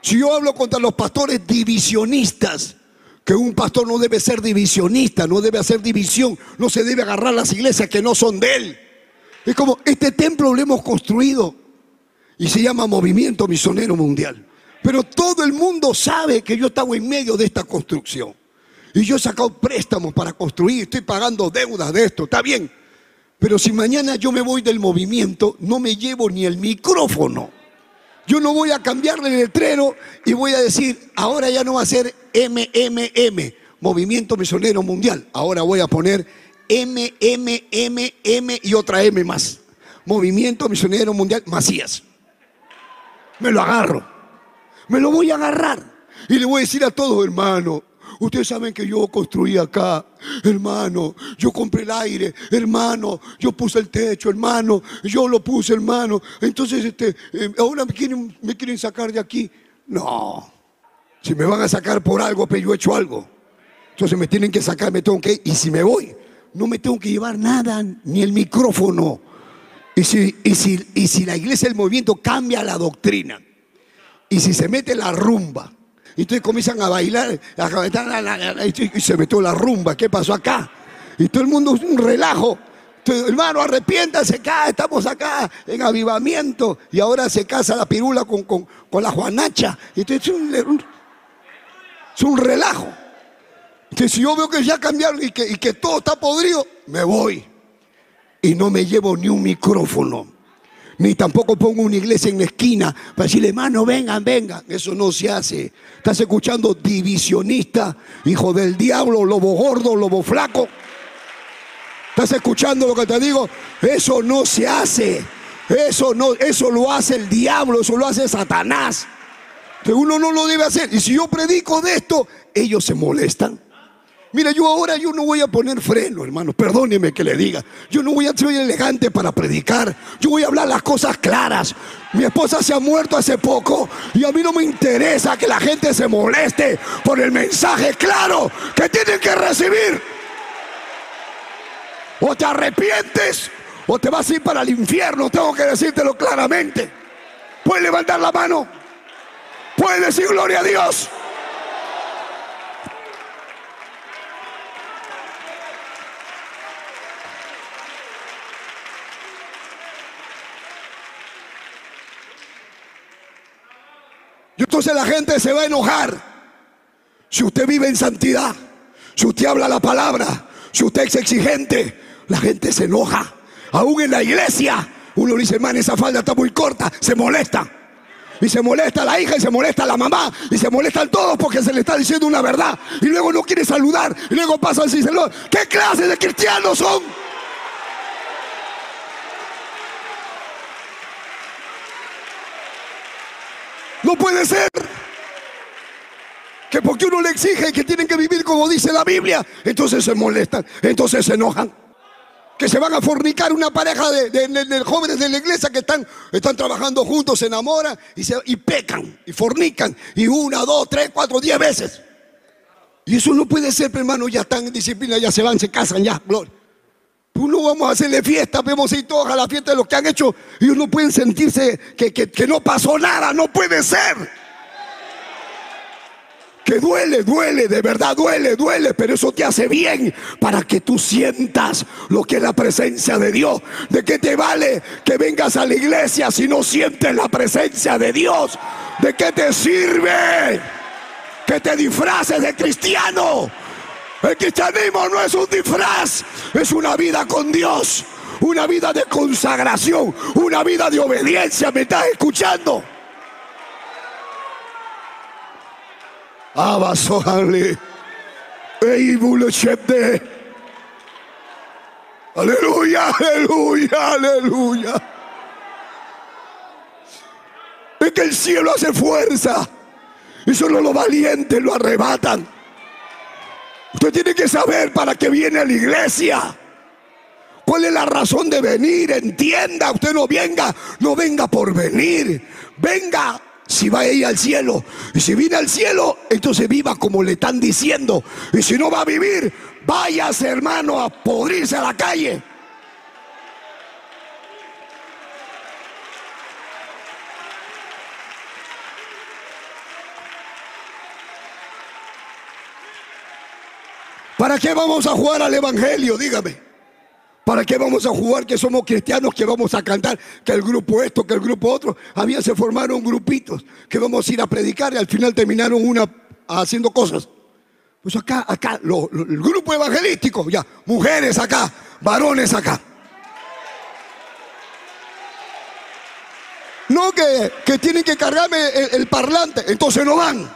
Si yo hablo contra los pastores divisionistas, que un pastor no debe ser divisionista, no debe hacer división, no se debe agarrar las iglesias que no son de él. Es como, este templo lo hemos construido y se llama Movimiento Misionero Mundial. Pero todo el mundo sabe que yo estaba en medio de esta construcción. Y yo he sacado préstamos para construir, estoy pagando deudas de esto, está bien. Pero si mañana yo me voy del movimiento, no me llevo ni el micrófono. Yo no voy a cambiarle el letrero y voy a decir, ahora ya no va a ser MMM, Movimiento Misionero Mundial. Ahora voy a poner M, M, M, M y otra M más. Movimiento Misionero Mundial Macías. Me lo agarro. Me lo voy a agarrar. Y le voy a decir a todos, hermano, Ustedes saben que yo construí acá, hermano. Yo compré el aire, hermano. Yo puse el techo, hermano. Yo lo puse, hermano. Entonces, este, eh, ahora me quieren, me quieren sacar de aquí. No. Si me van a sacar por algo, pero pues yo he hecho algo. Entonces me tienen que sacar, me tengo que ir. Y si me voy, no me tengo que llevar nada, ni el micrófono. Y si, y si, y si la iglesia del movimiento cambia la doctrina, y si se mete la rumba, y entonces comienzan a bailar, y se metió la rumba, ¿qué pasó acá? Y todo el mundo es un relajo. hermano, arrepiéntase acá, estamos acá en avivamiento. Y ahora se casa la pirula con, con, la Juanacha. Entonces es un relajo que si yo veo que ya cambiaron y que, y que todo está podrido, me voy. Y no me llevo ni un micrófono. Ni tampoco pongo una iglesia en la esquina para decirle, hermano, vengan, vengan. Eso no se hace. Estás escuchando divisionista, hijo del diablo, lobo gordo, lobo flaco. ¿Estás escuchando lo que te digo? Eso no se hace. Eso no, eso lo hace el diablo, eso lo hace Satanás. Que uno no lo debe hacer. Y si yo predico de esto, ellos se molestan. Mira, yo ahora yo no voy a poner freno, hermano. Perdóneme que le diga. Yo no voy a ser elegante para predicar. Yo voy a hablar las cosas claras. Mi esposa se ha muerto hace poco y a mí no me interesa que la gente se moleste por el mensaje claro que tienen que recibir. O te arrepientes o te vas a ir para el infierno. Tengo que decírtelo claramente. Puedes levantar la mano. Puedes decir gloria a Dios. Entonces la gente se va a enojar. Si usted vive en santidad, si usted habla la palabra, si usted es exigente, la gente se enoja. Aún en la iglesia, uno dice, hermano, esa falda está muy corta, se molesta. Y se molesta la hija y se molesta la mamá y se molestan todos porque se le está diciendo una verdad. Y luego no quiere saludar y luego pasa así, ¿qué clase de cristianos son? No puede ser. que porque uno le exige que tienen que vivir como dice la Biblia, entonces se molestan, entonces se enojan. Que se van a fornicar una pareja de, jóvenes de la iglesia que están, están trabajando juntos, se enamoran y, se, y pecan y fornican. Y una, dos, tres, cuatro, diez veces. Y eso no puede ser, hermano, ya están en disciplina, ya se van, se casan, ya, gloria. Tú no vamos a hacerle fiesta, vemos ir todos a la fiesta de lo que han hecho. Y ellos no pueden sentirse que, que no pasó nada, no puede ser. Que duele, duele, de verdad duele, duele, pero eso te hace bien para que tú sientas lo que es la presencia de Dios. ¿De qué te vale que vengas a la iglesia si no sientes la presencia de Dios? ¿De qué te sirve que te disfraces de cristiano? El cristianismo no es un disfraz, es una vida con Dios, una vida de consagración, una vida de obediencia. ¿Me estás escuchando? Aleluya, aleluya, aleluya. Es que el cielo hace fuerza y solo los valientes lo arrebatan. Usted tiene que saber para qué viene a la iglesia. ¿Cuál es la razón de venir? Entienda, usted no venga, no venga por venir. Venga si va a ir al cielo. Y si viene al cielo, entonces viva como le están diciendo. Y si no va a vivir, váyase hermano a podrirse a la calle. ¿Para qué vamos a jugar al Evangelio? Dígame. ¿Para qué vamos a jugar que somos cristianos, que vamos a cantar, que el grupo esto, que el grupo otro? Había se formaron grupitos que vamos a ir a predicar y al final terminaron una haciendo cosas. Pues acá, acá, el grupo evangelístico, ya, mujeres acá, varones acá. No que, que tienen que cargarme el, parlante, entonces no van.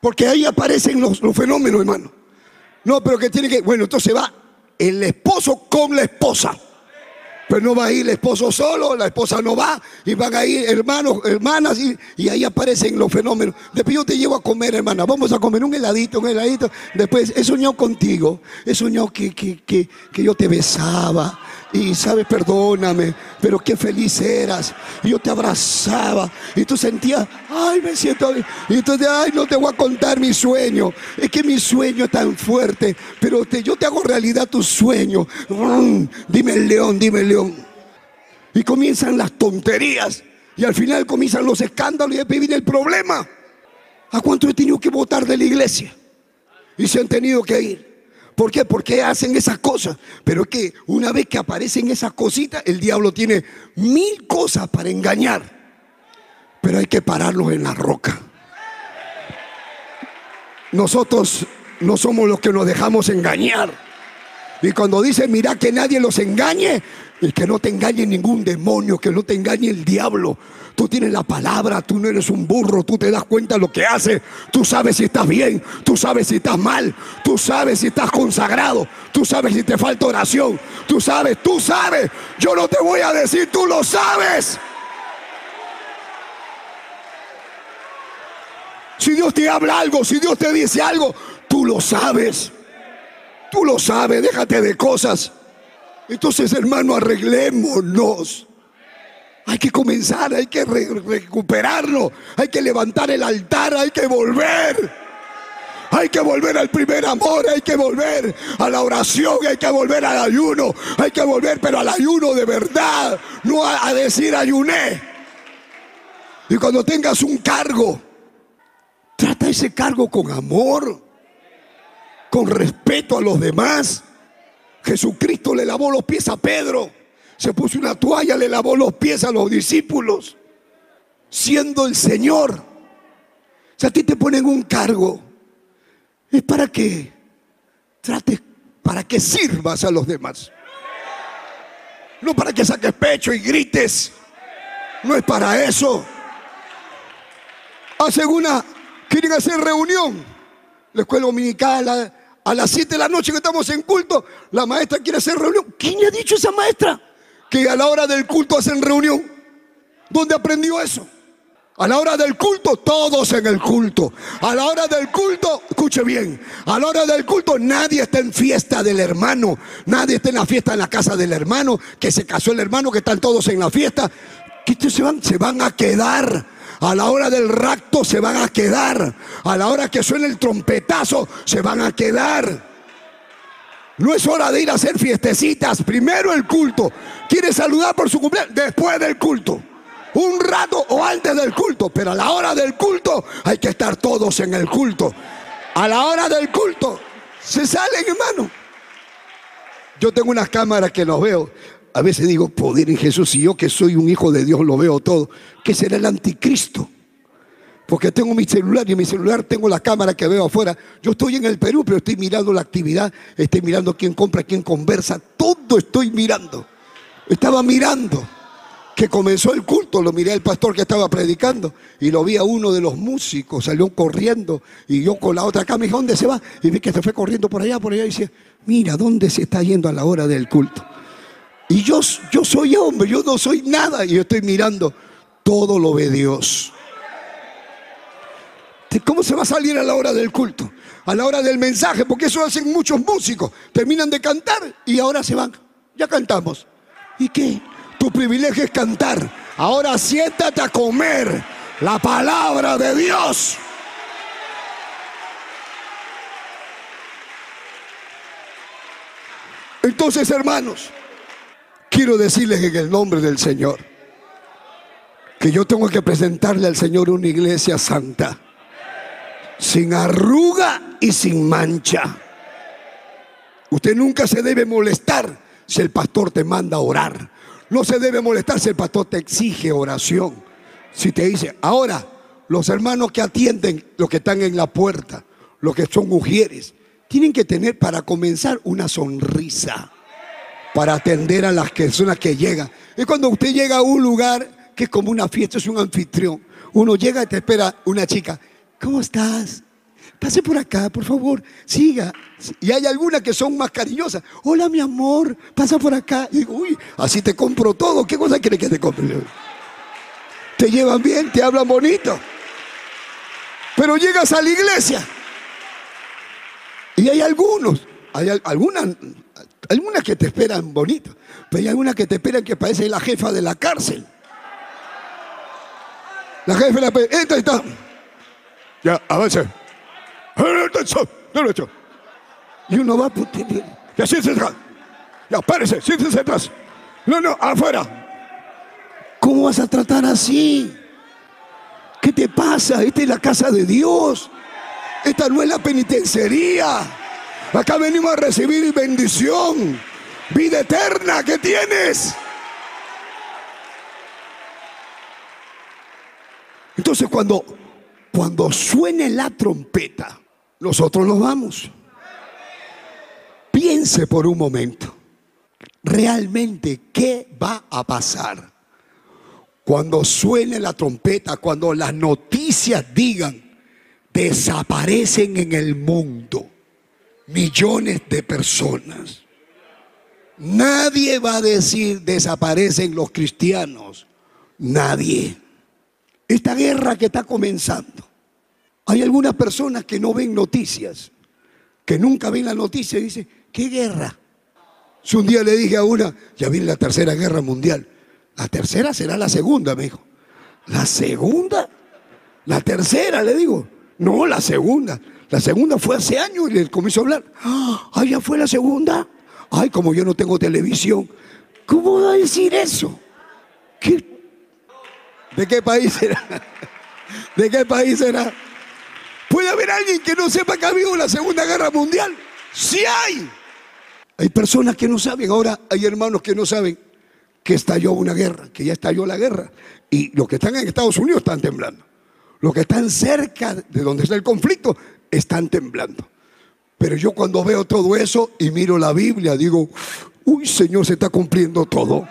Porque ahí aparecen los, los fenómenos, hermano. No, pero que tiene que, bueno, entonces va el esposo con la esposa. Pero no va a ir el esposo solo, la esposa no va, y van a ir hermanos, hermanas, y, ahí aparecen los fenómenos. Después yo te llevo a comer, hermana, vamos a comer un heladito, un heladito. Después he soñado contigo, he soñado que, que, que, que yo te besaba, y sabes, perdóname, pero qué feliz eras. Y yo te abrazaba y tú sentías, ay, me siento. Y entonces, ay, no te voy a contar mi sueño. Es que mi sueño es tan fuerte, pero yo te hago realidad tu sueño. Mm, dime el león, dime el león. Y comienzan las tonterías. Y al final comienzan los escándalos y después viene el problema. ¿A cuánto he tenido que votar de la iglesia? Y se han tenido que ir. ¿Por qué? Porque hacen esas cosas. Pero es que una vez que aparecen esas cositas, el diablo tiene mil cosas para engañar. Pero hay que pararlos en la roca. Nosotros no somos los que nos dejamos engañar. Y cuando dice, mira que nadie los engañe, y que no te engañe ningún demonio, que no te engañe el diablo. Tú tienes la palabra, tú no eres un burro, tú te das cuenta de lo que haces, tú sabes si estás bien, tú sabes si estás mal, tú sabes si estás consagrado, tú sabes si te falta oración, tú sabes, tú sabes. Yo no te voy a decir, tú lo sabes. Si Dios te habla algo, si Dios te dice algo, tú lo sabes. Tú lo sabes, déjate de cosas. Entonces, hermano, arreglémonos. Hay que comenzar, hay que recuperarlo, hay que levantar el altar, hay que volver. Hay que volver al primer amor, hay que volver a la oración, hay que volver al ayuno, hay que volver, pero al ayuno de verdad, no a, a decir ayuné. Y cuando tengas un cargo, trata ese cargo con amor, con respeto a los demás. Jesucristo le lavó los pies a Pedro se puso una toalla, le lavó los pies a los discípulos, siendo el Señor. Si a ti te ponen un cargo, es para que trates, para que sirvas a los demás. No para que saques pecho y grites. No es para eso. Hacen una, quieren hacer reunión. La escuela dominical, a, a las 7 de la noche que estamos en culto, la maestra quiere hacer reunión. ¿Quién le ha dicho esa maestra? Que a la hora del culto hacen reunión. ¿Dónde aprendió eso? A la hora del culto, todos en el culto. A la hora del culto, escuche bien, a la hora del culto nadie está en fiesta del hermano, nadie está en la fiesta en la casa del hermano, que se casó el hermano, que están todos en la fiesta. Que se van, se van a quedar. A la hora del rapto se van a quedar. A la hora que suene el trompetazo se van a quedar. No es hora de ir a hacer fiestecitas. Primero el culto. ¿Quiere saludar por su cumpleaños? Después del culto un rato o antes del culto, pero a la hora del culto hay que estar todos en el culto. A la hora del culto se salen, hermano. Yo tengo unas cámaras que los veo. A veces digo, poder en Jesús, y yo que soy un hijo de Dios lo veo todo. ¿Qué será el anticristo? Porque tengo mi celular y en mi celular tengo la cámara que veo afuera. Yo estoy en el Perú, pero estoy mirando la actividad, estoy mirando quién compra, quién conversa, todo estoy mirando. Estaba mirando que comenzó el culto, lo miré al pastor que estaba predicando y lo vi a uno de los músicos, salió corriendo y yo con la otra me dije, ¿dónde se va? Y vi que se fue corriendo por allá, por allá y decía, mira, ¿dónde se está yendo a la hora del culto? Y yo, yo soy hombre, yo no soy nada y yo estoy mirando, todo lo ve Dios. ¿Cómo se va a salir a la hora del culto? A la hora del mensaje, porque eso hacen muchos músicos. Terminan de cantar y ahora se van. Ya cantamos. ¿Y qué? Tu privilegio es cantar. Ahora siéntate a comer la palabra de Dios. Entonces, hermanos, quiero decirles en el nombre del Señor que yo tengo que presentarle al Señor una iglesia santa, sin arruga y sin mancha. Usted nunca se debe molestar si el pastor te manda a orar. No se debe molestar si el pastor te exige oración. Si te dice, ahora, los hermanos que atienden, los que están en la puerta, los que son mujeres, tienen que tener para comenzar una sonrisa para atender a las personas que llegan. Es cuando usted llega a un lugar que es como una fiesta, es un anfitrión. Uno llega y te espera una chica. ¿Cómo estás? pase por acá, por favor, siga. Y hay algunas que son más cariñosas. Hola, mi amor, pasa por acá. Y digo, uy, así te compro todo. ¿Qué cosa quieres que te compre? Te llevan bien, te hablan bonito. Pero llegas a la iglesia y hay algunos, hay algunas, algunas que te esperan bonito, pero hay algunas que te esperan que parece la jefa de la cárcel. La jefa de la... Entra, está. Ya, avance. Y uno va, ya siéntese atrás. Ya, párese, siéntese atrás. No, no, afuera. ¿Cómo vas a tratar así? ¿Qué te pasa? Esta es la casa de Dios. Esta no es la penitenciaría. Acá venimos a recibir bendición, vida eterna que tienes. Entonces cuando, cuando suene la trompeta, nosotros nos vamos. Piense por un momento, realmente, ¿qué va a pasar? Cuando suene la trompeta, cuando las noticias digan, desaparecen en el mundo millones de personas. Nadie va a decir desaparecen los cristianos. Nadie. Esta guerra que está comenzando hay algunas personas que no ven noticias, que nunca ven la noticia y dicen, ¿qué guerra? Si un día le dije a una, ya viene la tercera guerra mundial. La tercera será la segunda, me dijo. ¿La segunda? La tercera, le digo. No, la segunda. La segunda fue hace años y le comenzó a hablar. ¡Ah, ya fue la segunda! Ay, como yo no tengo televisión. ¿Cómo va a decir eso? ¿De qué país será? ¿De qué país será? ¿Puede haber alguien que no sepa que ha habido la Segunda Guerra Mundial? Sí hay. Hay personas que no saben, ahora hay hermanos que no saben que estalló una guerra, que ya estalló la guerra. Y los que están en Estados Unidos están temblando. Los que están cerca de donde está el conflicto están temblando. Pero yo cuando veo todo eso y miro la Biblia, digo, uy Señor, se está cumpliendo todo.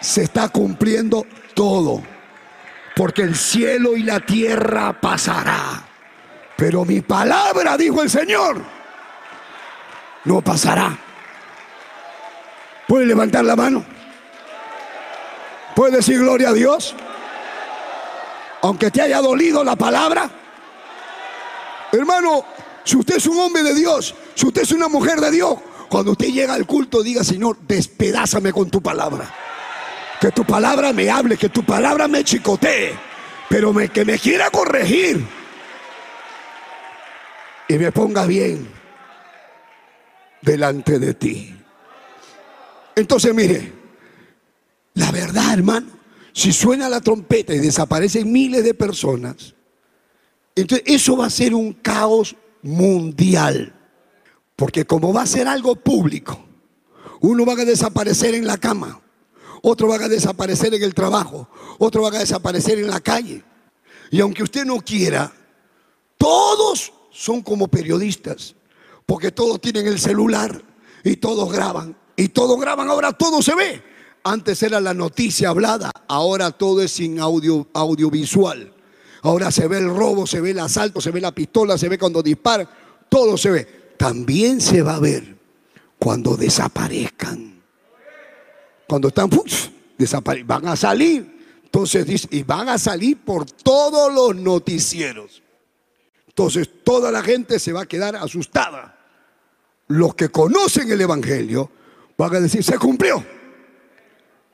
Se está cumpliendo todo. Porque el cielo y la tierra pasará pero mi palabra, dijo el Señor, no pasará. ¿Puede levantar la mano? ¿Puede decir gloria a Dios? Aunque te haya dolido la palabra. Hermano, si usted es un hombre de Dios, si usted es una mujer de Dios, cuando usted llega al culto, diga, Señor, despedázame con tu palabra. Que tu palabra me hable, que tu palabra me chicotee, pero que me quiera corregir y me ponga bien delante de ti. Entonces, mire, la verdad, hermano, si suena la trompeta y desaparecen miles de personas, entonces eso va a ser un caos mundial. Porque como va a ser algo público, uno va a desaparecer en la cama, otro va a desaparecer en el trabajo, otro va a desaparecer en la calle. Y aunque usted no quiera, todos son como periodistas, porque todos tienen el celular y todos graban. Y todos graban, ahora todo se ve. Antes era la noticia hablada, ahora todo es sin audio, audiovisual. Ahora se ve el robo, se ve el asalto, se ve la pistola, se ve cuando dispara, todo se ve también se va a ver cuando desaparezcan. Cuando están, van a salir. Entonces dice, y van a salir por todos los noticieros. Entonces toda la gente se va a quedar asustada. Los que conocen el Evangelio van a decir, se cumplió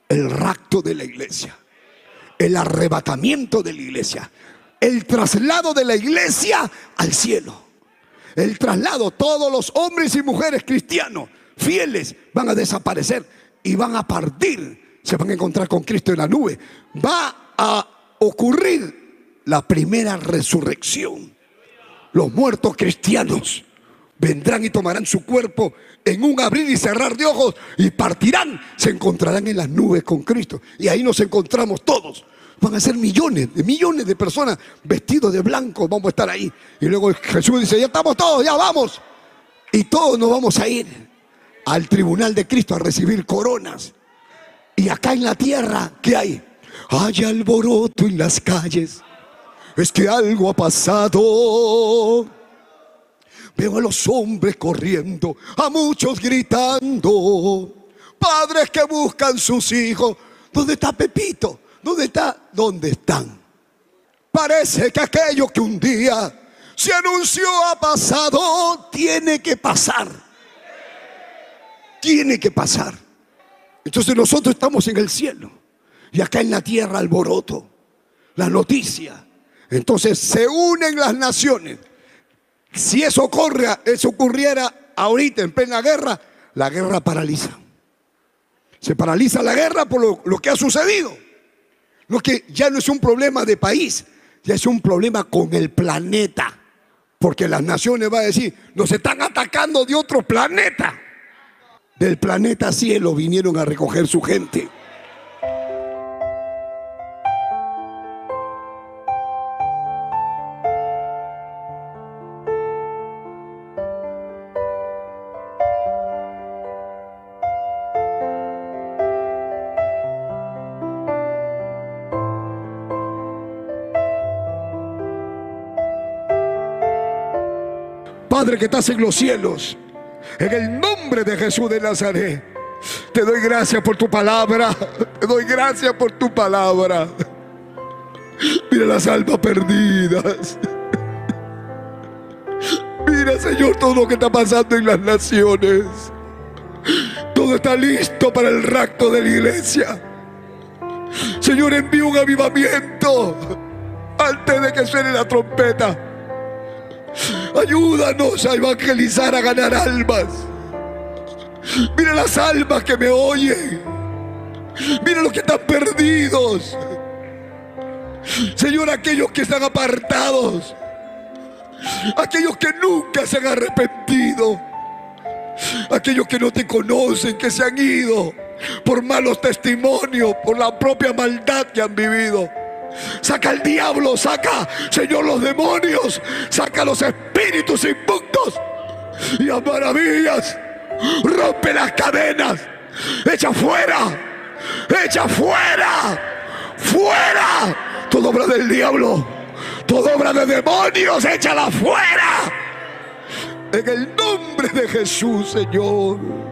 el rapto de la iglesia, el arrebatamiento de la iglesia, el traslado de la iglesia al cielo el traslado, todos los hombres y mujeres cristianos fieles van a desaparecer y van a partir, se van a encontrar con Cristo en la nube. Va a ocurrir la primera resurrección. Los muertos cristianos vendrán y tomarán su cuerpo en un abrir y cerrar de ojos y partirán, se encontrarán en las nubes con Cristo. Y ahí nos encontramos todos Van a ser millones, de millones de personas vestidos de blanco. Vamos a estar ahí. Y luego Jesús dice, ya estamos todos, ya vamos. Y todos nos vamos a ir al tribunal de Cristo a recibir coronas. Y acá en la tierra, ¿qué hay? Hay alboroto en las calles. Es que algo ha pasado. Veo a los hombres corriendo, a muchos gritando. Padres que buscan sus hijos. ¿Dónde está Pepito? ¿Dónde está? ¿Dónde están? Parece que aquello que un día se anunció ha pasado, tiene que pasar. Tiene que pasar. Entonces nosotros estamos en el cielo y acá en la tierra alboroto, la noticia. Entonces se unen las naciones. Si eso ocurre, eso ocurriera ahorita en plena guerra, la guerra paraliza. Se paraliza la guerra por lo, lo que ha sucedido. Lo que ya no es un problema de país, ya es un problema con el planeta. Porque las naciones van a decir, nos están atacando de otro planeta. Del planeta cielo vinieron a recoger su gente. Padre que estás en los cielos, en el nombre de Jesús de Nazaret, te doy gracias por tu palabra, te doy gracias por tu palabra. Mira las almas perdidas. Mira, Señor, todo lo que está pasando en las naciones. Todo está listo para el rapto de la iglesia. Señor, envía un avivamiento antes de que suene la trompeta. Ayúdanos a evangelizar, a ganar almas. Mira las almas que me oyen. Mira los que están perdidos. Señor, aquellos que están apartados. Aquellos que nunca se han arrepentido. Aquellos que no te conocen, que se han ido por malos testimonios, por la propia maldad que han vivido. Saca el diablo, saca, Señor, los demonios, saca los espíritus inmundos y a maravillas. Rompe las cadenas, echa fuera, echa fuera, fuera. Toda obra del diablo, toda obra de demonios, échala fuera. En el nombre de Jesús, Señor.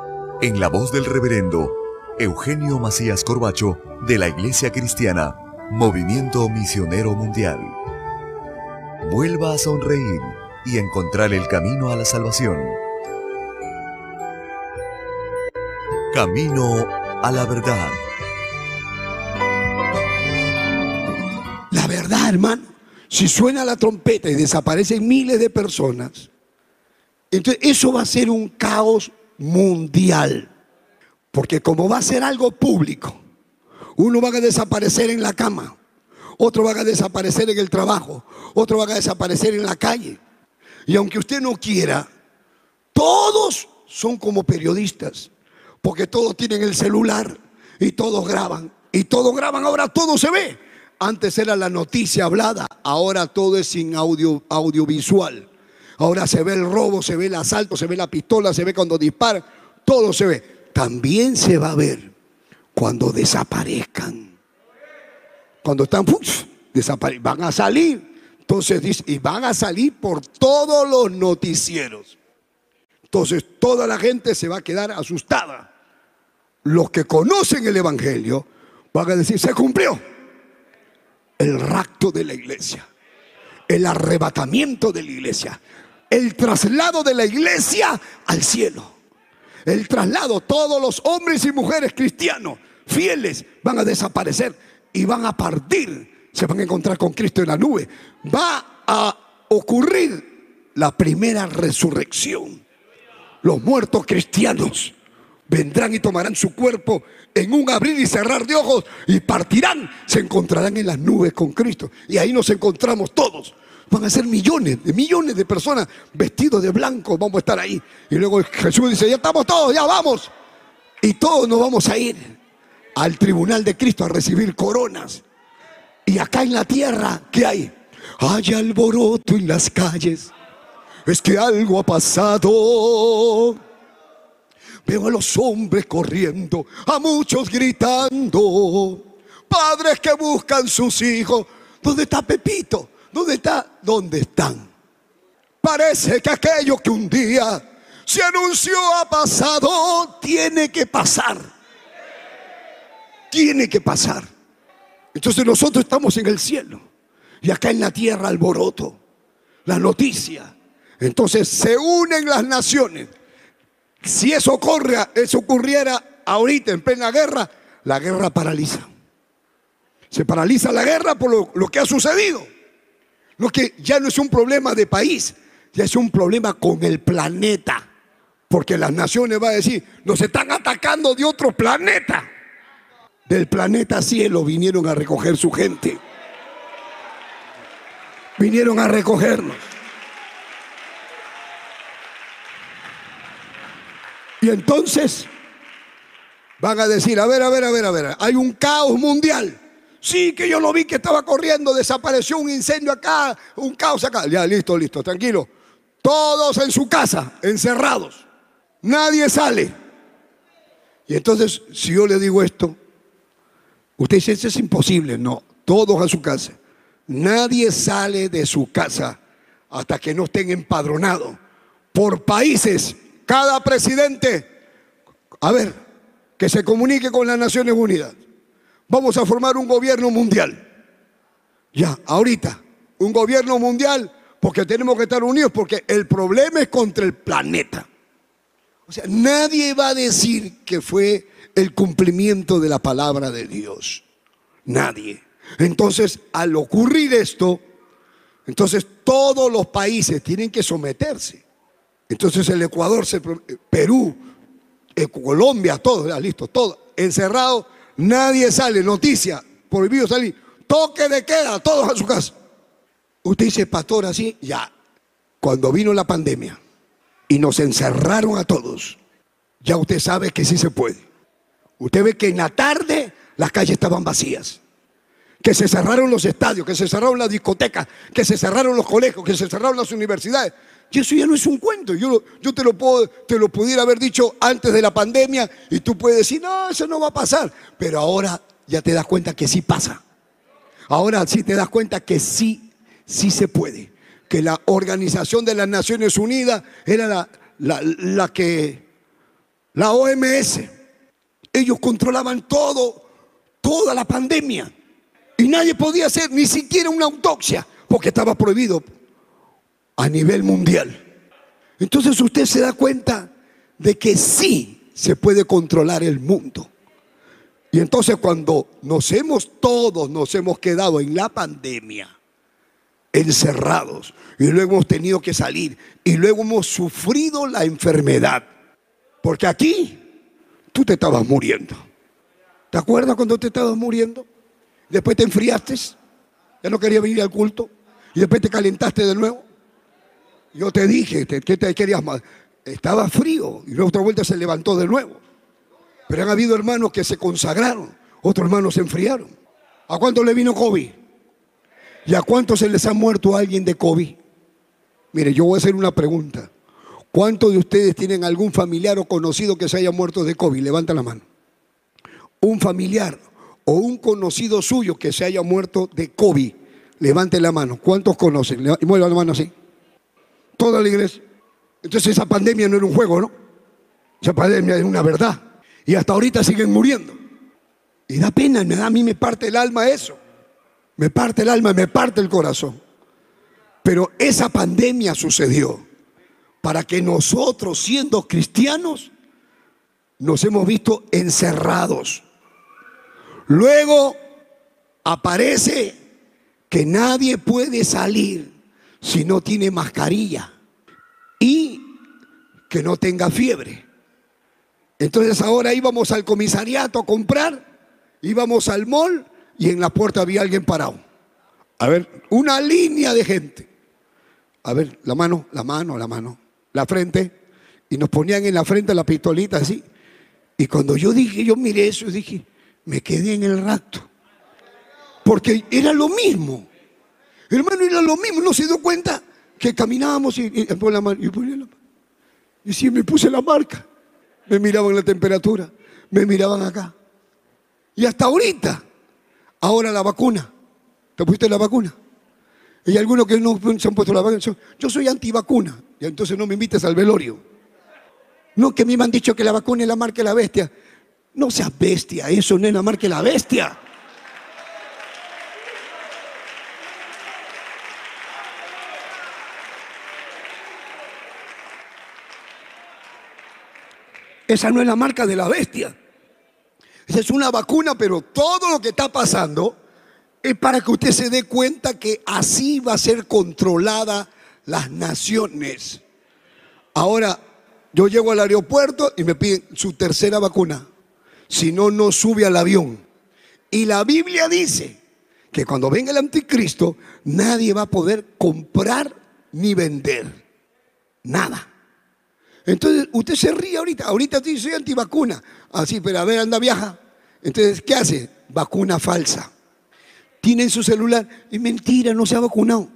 en la voz del reverendo Eugenio Macías Corbacho de la Iglesia Cristiana, Movimiento Misionero Mundial. Vuelva a sonreír y encontrar el camino a la salvación. Camino a la verdad. La verdad, hermano. Si suena la trompeta y desaparecen miles de personas, entonces eso va a ser un caos mundial. Porque como va a ser algo público, uno va a desaparecer en la cama, otro va a desaparecer en el trabajo, otro va a desaparecer en la calle. Y aunque usted no quiera, todos son como periodistas, porque todos tienen el celular y todos graban. Y todos graban, ahora todo se ve. Antes era la noticia hablada, ahora todo es sin audio, audiovisual. Ahora se ve el robo, se ve el asalto, se ve la pistola, se ve cuando dispara, todo se ve. También se va a ver cuando desaparezcan. Cuando están, van a salir. Entonces dice, y van a salir por todos los noticieros. Entonces toda la gente se va a quedar asustada. Los que conocen el Evangelio van a decir, se cumplió el rapto de la iglesia, el arrebatamiento de la iglesia el traslado de la iglesia al cielo. El traslado, todos los hombres y mujeres cristianos fieles van a desaparecer y van a partir, se van a encontrar con Cristo en la nube. Va a ocurrir la primera resurrección. Los muertos cristianos vendrán y tomarán su cuerpo en un abrir y cerrar de ojos y partirán, se encontrarán en las nubes con Cristo. Y ahí nos encontramos todos Van a ser millones, de millones de personas vestidos de blanco, vamos a estar ahí. Y luego Jesús dice, ya estamos todos, ya vamos. Y todos nos vamos a ir al tribunal de Cristo a recibir coronas. Y acá en la tierra, ¿qué hay? Hay alboroto en las calles. Es que algo ha pasado. Veo a los hombres corriendo, a muchos gritando. Padres que buscan sus hijos. ¿Dónde está Pepito? ¿Dónde está? ¿Dónde están? Parece que aquello que un día se anunció ha pasado, tiene que pasar. Tiene que pasar. Entonces nosotros estamos en el cielo y acá en la tierra alboroto, la noticia. Entonces se unen las naciones. Si eso ocurre, eso ocurriera ahorita en plena guerra, la guerra paraliza. Se paraliza la guerra por lo que ha sucedido. Lo que ya no es un problema de país, ya es un problema con el planeta. Porque las naciones van a decir, nos están atacando de otro planeta. Del planeta cielo vinieron a recoger su gente. Vinieron a recogernos. Y entonces van a decir, a ver, a ver, a ver, a ver, hay un caos mundial. Sí, que yo lo vi que estaba corriendo, desapareció un incendio acá, un caos acá. Ya, listo, listo, tranquilo. Todos en su casa, encerrados. Nadie sale. Y entonces, si yo le digo esto, usted dice, eso es imposible. No, todos a su casa. Nadie sale de su casa hasta que no estén empadronados por países cada presidente, a ver, que se comunique con las Naciones Unidas. Vamos a formar un gobierno mundial. Ya, ahorita, un gobierno mundial porque tenemos que estar unidos, porque el problema es contra el planeta. O sea, nadie va a decir que fue el cumplimiento de la palabra de Dios. Nadie. Entonces, al ocurrir esto, entonces todos los países tienen que someterse. Entonces el Ecuador, Perú, eh, Colombia, todo, ya, listo, todo, encerrado, nadie sale, noticia, prohibido salir, toque de queda, todos a su casa. Usted dice, pastor, así, ya, cuando vino la pandemia y nos encerraron a todos, ya usted sabe que sí se puede. Usted ve que en la tarde las calles estaban vacías, que se cerraron los estadios, que se cerraron las discotecas, que se cerraron los colegios, que se cerraron las universidades. Y eso ya no es un cuento. Yo, yo te, lo puedo, te lo pudiera haber dicho antes de la pandemia y tú puedes decir, no, eso no va a pasar. Pero ahora ya te das cuenta que sí pasa. Ahora sí te das cuenta que sí, sí se puede. Que la Organización de las Naciones Unidas era la, la, la que, la OMS, ellos controlaban todo, toda la pandemia. Y nadie podía hacer ni siquiera una autopsia porque estaba prohibido a nivel mundial. Entonces usted se da cuenta de que sí se puede controlar el mundo. Y entonces cuando nos hemos todos, nos hemos quedado en la pandemia, encerrados, y luego hemos tenido que salir, y luego hemos sufrido la enfermedad, porque aquí tú te estabas muriendo. ¿Te acuerdas cuando te estabas muriendo? Después te enfriaste, ya no querías venir al culto, y después te calentaste de nuevo. Yo te dije, ¿qué te querías más? Estaba frío y luego otra vuelta se levantó de nuevo. Pero han habido hermanos que se consagraron, otros hermanos se enfriaron. ¿A cuánto le vino COVID? ¿Y a cuántos se les ha muerto alguien de COVID? Mire, yo voy a hacer una pregunta. ¿Cuántos de ustedes tienen algún familiar o conocido que se haya muerto de COVID? Levanta la mano. Un familiar o un conocido suyo que se haya muerto de COVID. Levante la mano. ¿Cuántos conocen? Mueva la mano así toda la iglesia. Entonces esa pandemia no era un juego, ¿no? Esa pandemia es una verdad. Y hasta ahorita siguen muriendo. Y da pena, me da, a mí me parte el alma eso. Me parte el alma, me parte el corazón. Pero esa pandemia sucedió para que nosotros, siendo cristianos, nos hemos visto encerrados. Luego aparece que nadie puede salir si no tiene mascarilla y que no tenga fiebre. Entonces ahora íbamos al comisariato a comprar, íbamos al mall y en la puerta había alguien parado. A ver, una línea de gente. A ver, la mano, la mano, la mano, la frente. Y nos ponían en la frente la pistolita así. Y cuando yo dije, yo miré eso, dije, me quedé en el rato. Porque era lo mismo. Hermano, era lo mismo, no se dio cuenta que caminábamos y, y, la mano, y ponía la. Y puse la marca. Me miraban la temperatura, me miraban acá. Y hasta ahorita, ahora la vacuna. ¿Te pusiste la vacuna? Y algunos que no se han puesto la vacuna. Yo soy antivacuna. Y entonces no me invites al velorio. No, que a mí me han dicho que la vacuna es la marca de la bestia. No seas bestia, eso no es la marca de la bestia. Esa no es la marca de la bestia. Esa es una vacuna, pero todo lo que está pasando es para que usted se dé cuenta que así va a ser controlada las naciones. Ahora, yo llego al aeropuerto y me piden su tercera vacuna. Si no, no sube al avión. Y la Biblia dice que cuando venga el anticristo, nadie va a poder comprar ni vender. Nada. Entonces, usted se ríe ahorita. Ahorita dice, soy antivacuna. Así, pero a ver, anda, viaja. Entonces, ¿qué hace? Vacuna falsa. Tiene en su celular, es mentira, no se ha vacunado.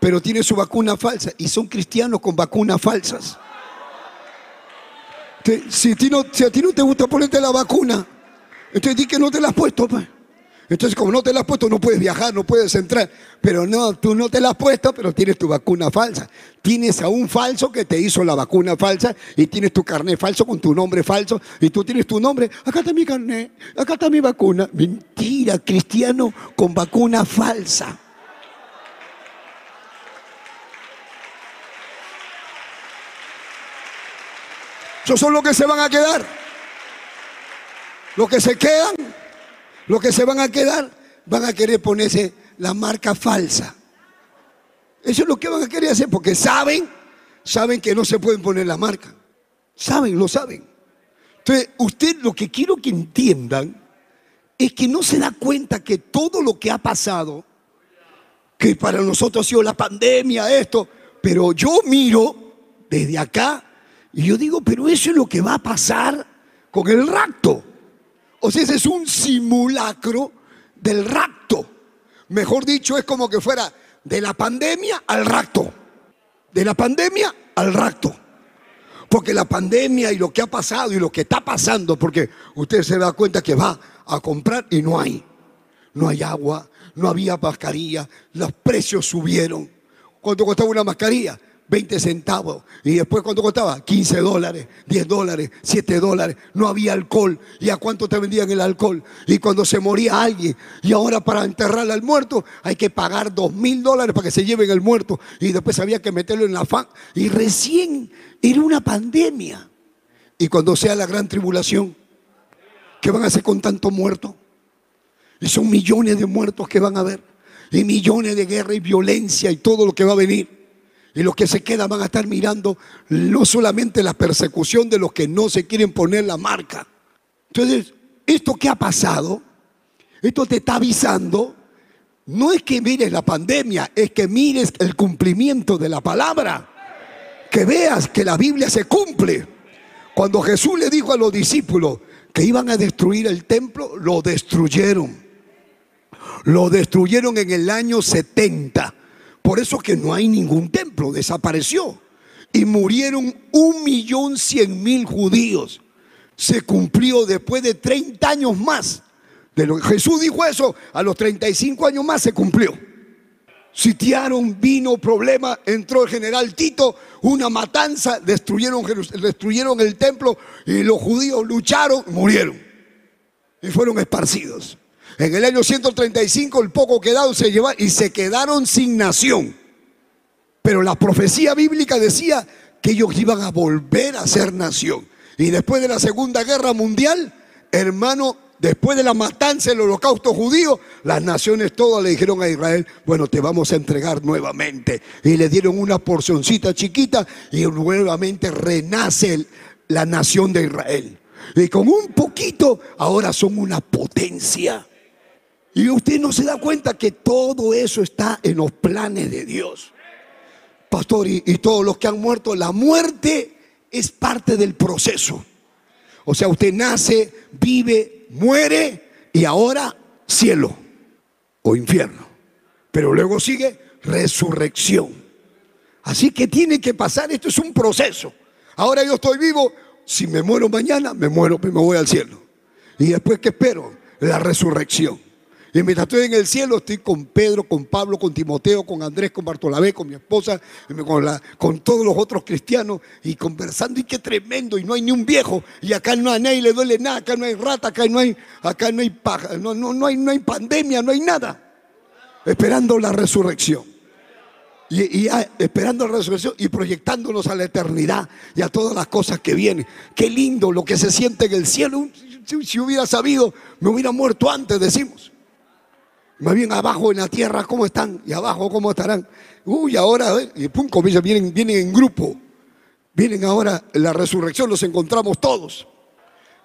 Pero tiene su vacuna falsa. Y son cristianos con vacunas falsas. Si a, ti no, si a ti no te gusta ponerte la vacuna, entonces di que no te la has puesto. Pues. Entonces, como no te la has puesto, no puedes viajar, no puedes entrar. Pero no, tú no te la has puesto, pero tienes tu vacuna falsa. Tienes a un falso que te hizo la vacuna falsa y tienes tu carnet falso con tu nombre falso y tú tienes tu nombre. Acá está mi carnet, acá está mi vacuna. Mentira, cristiano con vacuna falsa. Esos son los que se van a quedar. Los que se quedan los que se van a quedar van a querer ponerse la marca falsa. Eso es lo que van a querer hacer porque saben, saben que no se pueden poner la marca. Saben, lo saben. Entonces, usted lo que quiero que entiendan es que no se da cuenta que todo lo que ha pasado, que para nosotros ha sido la pandemia, esto, pero yo miro desde acá y yo digo, pero eso es lo que va a pasar con el rapto. O ese es un simulacro del rapto. Mejor dicho, es como que fuera de la pandemia al rapto. De la pandemia al rapto. Porque la pandemia y lo que ha pasado y lo que está pasando, porque usted se da cuenta que va a comprar y no hay. No hay agua, no había mascarilla, los precios subieron. ¿Cuánto costaba una mascarilla? 20 centavos. Y después, ¿cuánto costaba? 15 dólares, 10 dólares, 7 dólares. No había alcohol. ¿Y a cuánto te vendían el alcohol? Y cuando se moría alguien, y ahora para enterrar al muerto hay que pagar 2 mil dólares para que se lleven el muerto. Y después había que meterlo en la fan. Y recién era una pandemia. Y cuando sea la gran tribulación, ¿qué van a hacer con tanto muerto? Y son millones de muertos que van a haber. Y millones de guerra y violencia y todo lo que va a venir. Y los que se quedan van a estar mirando no solamente la persecución de los que no se quieren poner la marca. Entonces, esto que ha pasado, esto te está avisando, no es que mires la pandemia, es que mires el cumplimiento de la palabra. Que veas que la Biblia se cumple. Cuando Jesús le dijo a los discípulos que iban a destruir el templo, lo destruyeron. Lo destruyeron en el año 70. Por eso que no hay ningún templo, desapareció. Y murieron un millón cien mil judíos. Se cumplió después de 30 años más. De lo, Jesús dijo eso, a los 35 años más se cumplió. Sitiaron, vino problema, entró el general Tito, una matanza, destruyeron, destruyeron el templo y los judíos lucharon, murieron y fueron esparcidos. En el año 135 el poco quedado se llevaron y se quedaron sin nación. Pero la profecía bíblica decía que ellos iban a volver a ser nación. Y después de la Segunda Guerra Mundial, hermano, después de la matanza del holocausto judío, las naciones todas le dijeron a Israel, bueno, te vamos a entregar nuevamente. Y le dieron una porcioncita chiquita y nuevamente renace la nación de Israel. Y con un poquito, ahora son una potencia. Y usted no se da cuenta que todo eso está en los planes de Dios. Pastor, y, todos los que han muerto, la muerte es parte del proceso. O sea, usted nace, vive, muere y ahora cielo o infierno. Pero luego sigue resurrección. Así que tiene que pasar, esto es un proceso. Ahora yo estoy vivo, si me muero mañana, me muero, me voy al cielo. Y después, ¿qué espero? La resurrección. Y mientras estoy en el cielo, estoy con Pedro, con Pablo, con Timoteo, con Andrés, con Bartolabé, con mi esposa, con, todos los otros cristianos y conversando. Y qué tremendo. Y no hay ni un viejo. Y acá no a nadie le duele nada. Acá no hay rata, acá no hay, acá no hay paja, no, no, no, hay, no hay pandemia, no hay nada. Esperando la resurrección. Y, esperando la resurrección y proyectándonos a la eternidad y a todas las cosas que vienen. Qué lindo lo que se siente en el cielo. si hubiera sabido, me hubiera muerto antes, decimos. Más bien abajo en la tierra, ¿cómo están? Y abajo, ¿cómo estarán? Uy, ahora, y pum, vienen, vienen en grupo. Vienen ahora la resurrección, los encontramos todos.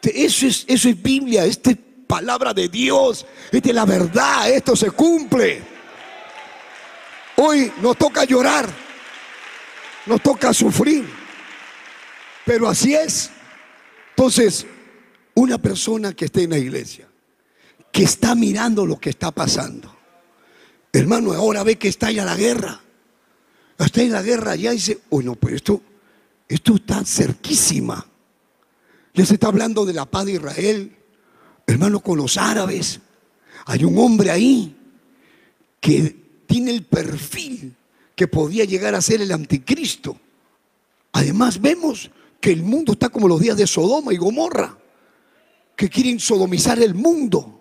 Eso es, eso es Biblia, esta es palabra de Dios, esta es la verdad, esto se cumple. Hoy nos toca llorar, nos toca sufrir, pero así es. Entonces, una persona que esté en la iglesia, que está mirando lo que está pasando. Hermano, ahora ve que está ya la guerra. Está en la guerra ya dice, oh no, pero esto, esto está cerquísima. Se está hablando de la paz de Israel, hermano, con los árabes. Hay un hombre ahí que tiene el perfil que podía llegar a ser el anticristo. Además vemos que el mundo está como los días de Sodoma y Gomorra, que quieren sodomizar el mundo,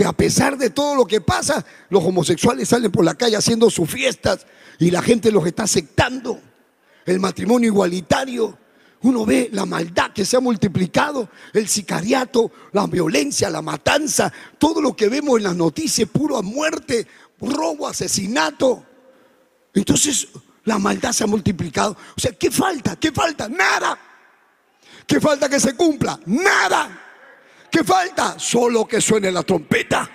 que a pesar de todo lo que pasa, los homosexuales salen por la calle haciendo sus fiestas y la gente los está aceptando. El matrimonio igualitario, uno ve la maldad que se ha multiplicado, el sicariato, la violencia, la matanza, todo lo que vemos en las noticias, puro muerte, robo, asesinato. Entonces la maldad se ha multiplicado. O sea, ¿qué falta? ¿Qué falta? Nada. ¿Qué falta que se cumpla? Nada. ¿Qué falta? Solo que suene la trompeta.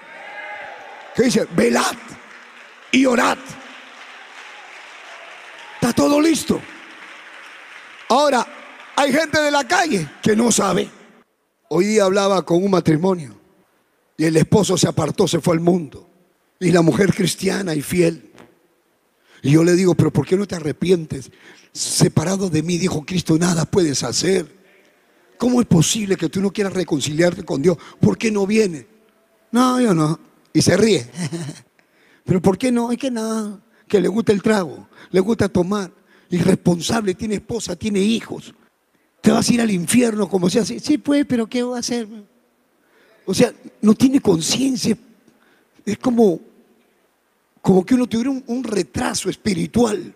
¿Qué dice? Velad y orad. Está todo listo. Ahora, hay gente de la calle que no sabe. Hoy hablaba con un matrimonio y el esposo se apartó, se fue al mundo. Y la mujer cristiana y fiel. Y yo le digo, pero ¿por qué no te arrepientes? Separado de mí, dijo Cristo, nada puedes hacer. ¿Cómo es posible que tú no quieras reconciliarte con Dios? ¿Por qué no viene? No, yo no. Y se ríe. Pero ¿por qué no? Es que nada, que le gusta el trago, le gusta tomar. Irresponsable, tiene esposa, tiene hijos. Te vas a ir al infierno como se hace. Sí, pues, pero ¿qué va a hacer? O sea, no tiene conciencia. Es como, como que uno tuviera un, retraso espiritual.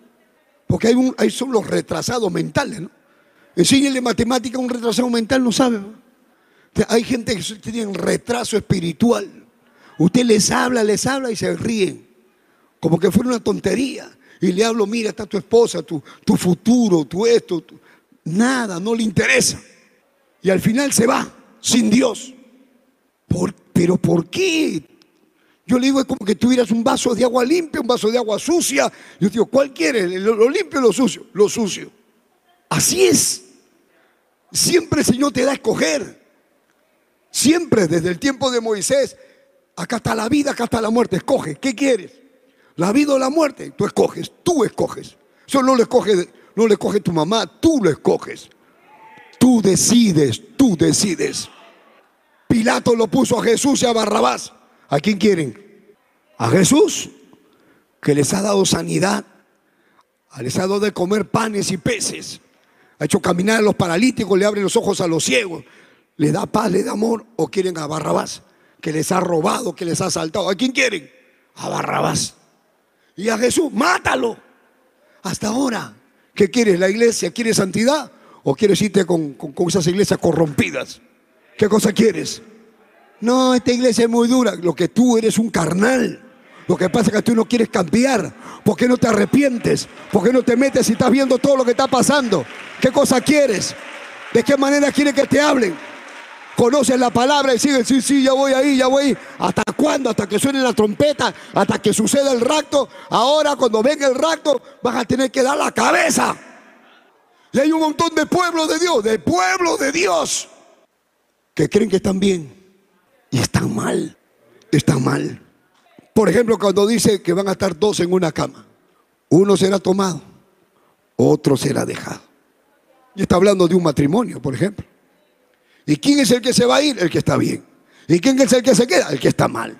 Porque hay, un, hay son los retrasados mentales, ¿no? Enséñenle matemática a un retrasado mental, no sabe. Hay gente que tiene retraso espiritual. Usted les habla, les habla y se ríen. Como que fuera una tontería. Y le hablo, mira, está tu esposa, tu, tu futuro, tu esto. Nada, no le interesa. Y al final se va, sin Dios. ¿Pero por qué? Yo le digo, es como que tuvieras un vaso de agua limpia, un vaso de agua sucia. Yo digo, ¿cuál quieres? ¿Lo limpio o lo sucio? Lo sucio. Así es. Siempre el Señor te da a escoger. Siempre desde el tiempo de Moisés, acá está la vida, acá está la muerte. Escoge, ¿qué quieres? La vida o la muerte. Tú escoges, tú escoges. Eso no lo escoge, no lo escoge tu mamá, tú lo escoges. Tú decides, tú decides. Pilato lo puso a Jesús y a Barrabás. ¿A quién quieren? A Jesús, que les ha dado sanidad, les ha dado de comer panes y peces ha hecho caminar a los paralíticos, le abre los ojos a los ciegos, le da paz, le da amor, o quieren a Barrabás, que les ha robado, que les ha asaltado. ¿A quién quieren? A Barrabás. Y a Jesús, mátalo. Hasta ahora, ¿qué quieres? ¿La iglesia? ¿Quieres santidad? ¿O quieres irte con, con esas iglesias corrompidas? ¿Qué cosa quieres? No, esta iglesia es muy dura. Lo que tú eres un carnal. Lo que pasa es que tú no quieres cambiar. ¿Por qué no te arrepientes? ¿Por qué no te metes si estás viendo todo lo que está pasando? ¿Qué cosa quieres? ¿De qué manera quieres que te hablen? Conoces la palabra y siguen, sí, sí, ya voy ahí, ya voy. ¿Hasta cuándo? Hasta que suene la trompeta, hasta que suceda el rapto. Ahora, cuando venga el rapto, vas a tener que dar la cabeza. Y hay un montón de pueblos de Dios, de pueblos de Dios, que creen que están bien y están mal. Están mal. Por ejemplo, cuando dice que van a estar dos en una cama, uno será tomado, otro será dejado. Y está hablando de un matrimonio, por ejemplo. ¿Y quién es el que se va a ir? El que está bien. ¿Y quién es el que se queda? El que está mal.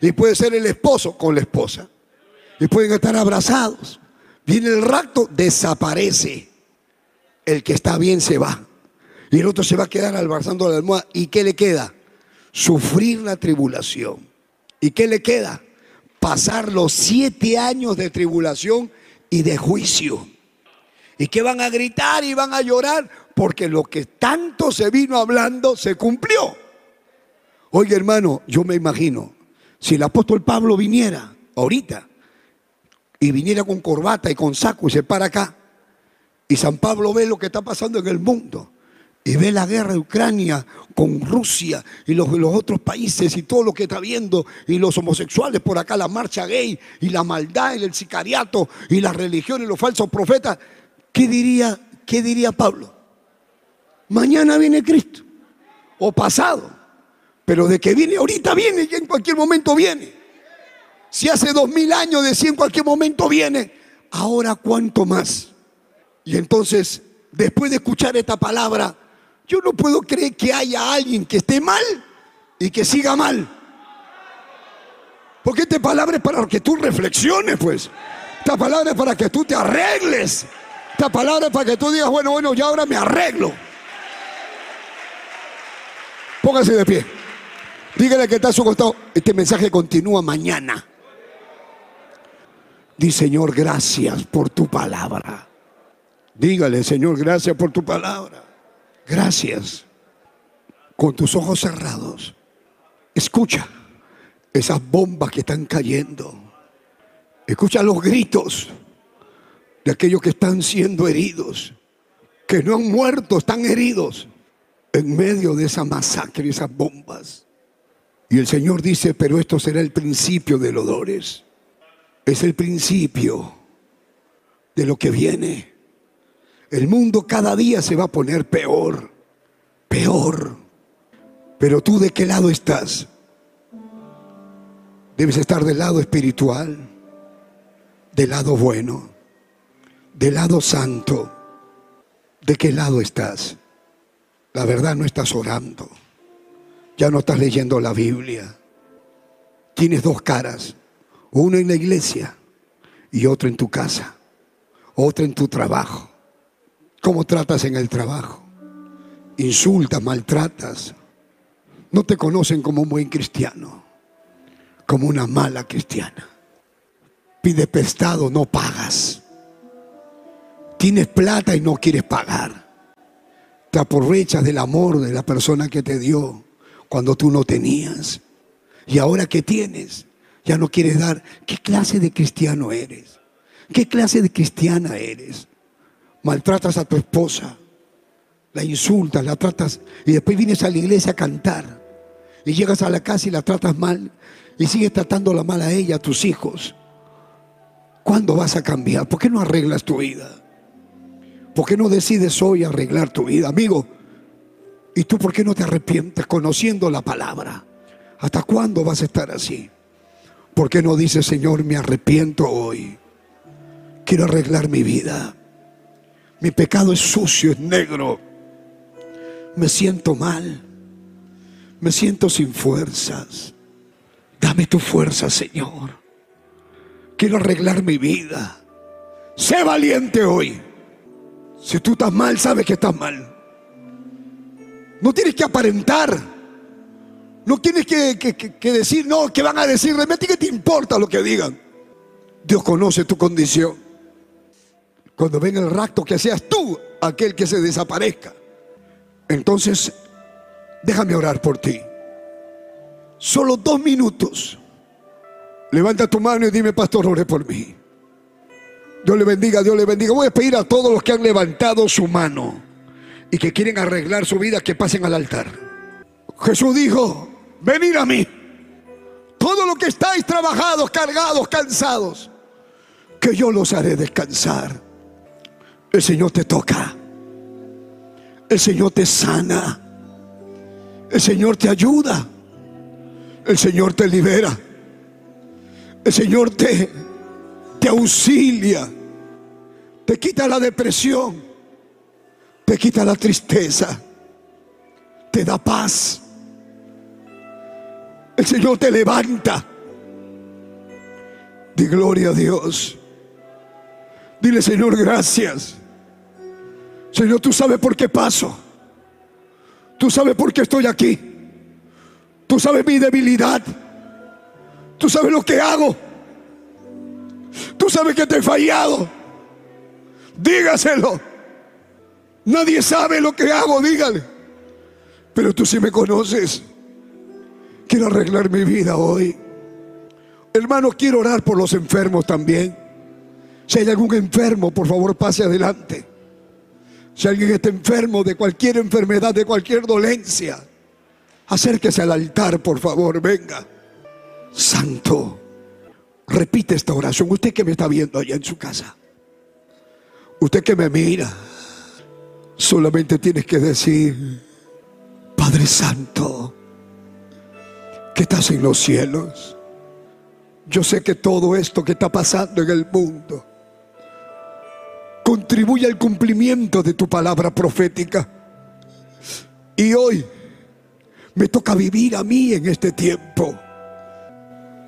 Y puede ser el esposo con la esposa. Y pueden estar abrazados. Viene el rapto, desaparece. El que está bien se va. Y el otro se va a quedar albarzando la almohada. ¿Y qué le queda? Sufrir la tribulación. ¿Y qué le queda? Pasar los siete años de tribulación y de juicio. Y que van a gritar y van a llorar porque lo que tanto se vino hablando se cumplió. Oye hermano, yo me imagino, si el apóstol Pablo viniera ahorita y viniera con corbata y con saco y se para acá, y San Pablo ve lo que está pasando en el mundo, y ve la guerra de Ucrania con Rusia y los, los, otros países y todo lo que está viendo y los homosexuales por acá, la marcha gay y la maldad y el sicariato y la religión y los falsos profetas, ¿qué diría, qué diría Pablo? Mañana viene Cristo o pasado, pero de que viene ahorita viene y en cualquier momento viene. Si hace dos mil años decía en cualquier momento viene, ahora cuánto más. Y entonces, después de escuchar esta palabra, yo no puedo creer que haya alguien que esté mal y que siga mal. Porque esta palabra es para que tú reflexiones, pues. Esta palabra es para que tú te arregles. Esta palabra es para que tú digas, bueno, bueno, ya ahora me arreglo. Póngase de pie. Dígale que está a su costado. Este mensaje continúa mañana. Di, Señor, gracias por tu palabra. Dígale, Señor, gracias por tu palabra. Gracias. Con tus ojos cerrados, escucha esas bombas que están cayendo. Escucha los gritos de aquellos que están siendo heridos, que no han muerto, están heridos en medio de esa masacre, esas bombas. Y el Señor dice, pero esto será el principio de los dolores. Es el principio de lo que viene. El mundo cada día se va a poner peor, peor. Pero tú de qué lado estás? Debes estar del lado espiritual, del lado bueno, del lado santo. ¿De qué lado estás? La verdad no estás orando. Ya no estás leyendo la Biblia. Tienes dos caras. Una en la iglesia y otra en tu casa. Otra en tu trabajo. ¿Cómo tratas en el trabajo? Insultas, maltratas. No te conocen como un buen cristiano. Como una mala cristiana. Pide prestado, no pagas. Tienes plata y no quieres pagar te aprovechas del amor de la persona que te dio cuando tú no tenías. Y ahora que tienes, ya no quieres dar. ¿Qué clase de cristiano eres? ¿Qué clase de cristiana eres? Maltratas a tu esposa, la insultas, la tratas y después vienes a la iglesia a cantar. Y llegas a la casa y la tratas mal y sigues tratándola mal a ella, a tus hijos. ¿Cuándo vas a cambiar? ¿Por qué no arreglas tu vida? ¿Por qué no decides hoy arreglar tu vida, amigo? ¿Y tú por qué no te arrepientes conociendo la palabra? ¿Hasta cuándo vas a estar así? ¿Por qué no dices, Señor, me arrepiento hoy? Quiero arreglar mi vida. Mi pecado es sucio, es negro. Me siento mal. Me siento sin fuerzas. Dame tu fuerza, Señor. Quiero arreglar mi vida. Sé valiente hoy. Si tú estás mal, sabes que estás mal. No tienes que aparentar. No tienes que, decir, no, que van a decir, realmente que te importa lo que digan. Dios conoce tu condición. Cuando venga el rapto, que seas tú aquel que se desaparezca. Entonces, déjame orar por ti. Solo dos minutos. Levanta tu mano y dime, pastor, ore por mí. Dios le bendiga, Dios le bendiga. Voy a pedir a todos los que han levantado su mano y que quieren arreglar su vida que pasen al altar. Jesús dijo, venid a mí. Todos los que estáis trabajados, cargados, cansados, que yo los haré descansar. El Señor te toca. El Señor te sana. El Señor te ayuda. El Señor te libera. El Señor te, te auxilia te quita la depresión, te quita la tristeza, te da paz. El Señor te levanta. Di gloria a Dios. Dile, Señor, gracias. Señor, tú sabes por qué paso. Tú sabes por qué estoy aquí. Tú sabes mi debilidad. Tú sabes lo que hago. Tú sabes que te he fallado. Dígaselo. Nadie sabe lo que hago, dígale. Pero tú sí me conoces. Quiero arreglar mi vida hoy. Hermano, quiero orar por los enfermos también. Si hay algún enfermo, por favor, pase adelante. Si alguien está enfermo de cualquier enfermedad, de cualquier dolencia, acérquese al altar, por favor, venga. Santo, repite esta oración. Usted que me está viendo allá en su casa. Usted que me mira, solamente tienes que decir, Padre Santo, que estás en los cielos. Yo sé que todo esto que está pasando en el mundo contribuye al cumplimiento de tu palabra profética. Y hoy me toca vivir a mí en este tiempo.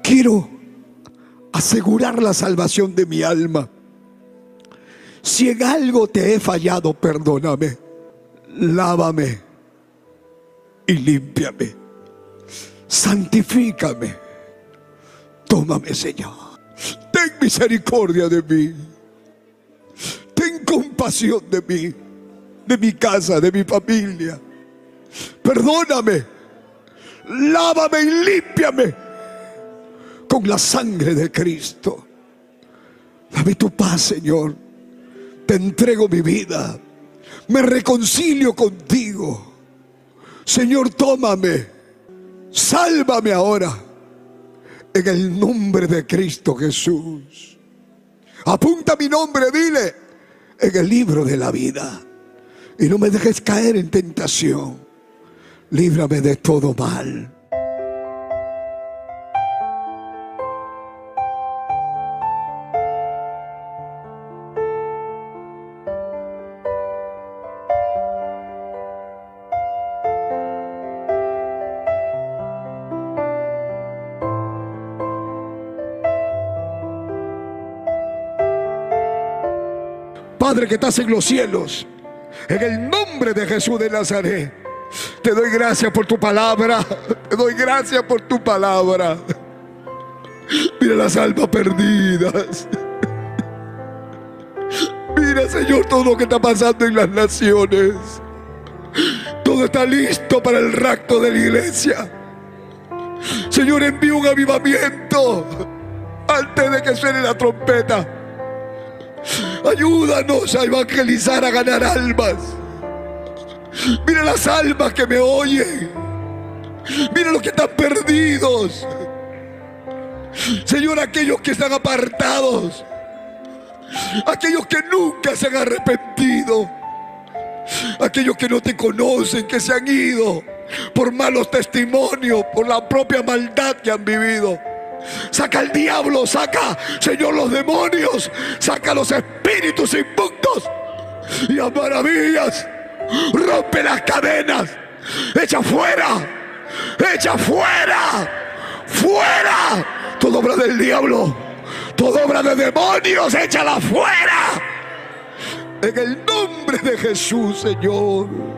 Quiero asegurar la salvación de mi alma. Si en algo te he fallado, perdóname, lávame y límpiame, santifícame, tómame Señor, ten misericordia de mí, compasión de mí, de mi casa, de mi familia, perdóname, lávame y límpiame con la sangre de Cristo. Dame tu paz, Señor. Te entrego mi vida. Me reconcilio contigo. Señor, tómame. Sálvame ahora. En el nombre de Cristo Jesús. Apunta mi nombre, dile, en el libro de la vida. Y no me dejes caer en tentación. Líbrame de todo mal. Padre que estás en los cielos, en el nombre de Jesús de Nazaret, te doy gracias por tu palabra, te doy gracias por tu palabra. Mira las almas perdidas. Mira, Señor, todo lo que está pasando en las naciones. Todo está listo para el rapto de la iglesia. Señor, envía un avivamiento antes de que suene la trompeta. Ayúdanos a evangelizar, a ganar almas. Mira las almas que me oyen. Mira los que están perdidos. Señor, aquellos que están apartados. Aquellos que nunca se han arrepentido. Aquellos que no te conocen, que se han ido por malos testimonios, por la propia maldad que han vivido. Saca el diablo, saca, Señor, los demonios, saca los espíritus inmundos y a maravillas. Rompe las cadenas, echa fuera, echa fuera, fuera. Toda obra del diablo, toda obra de demonios, échala fuera. En el nombre de Jesús, Señor.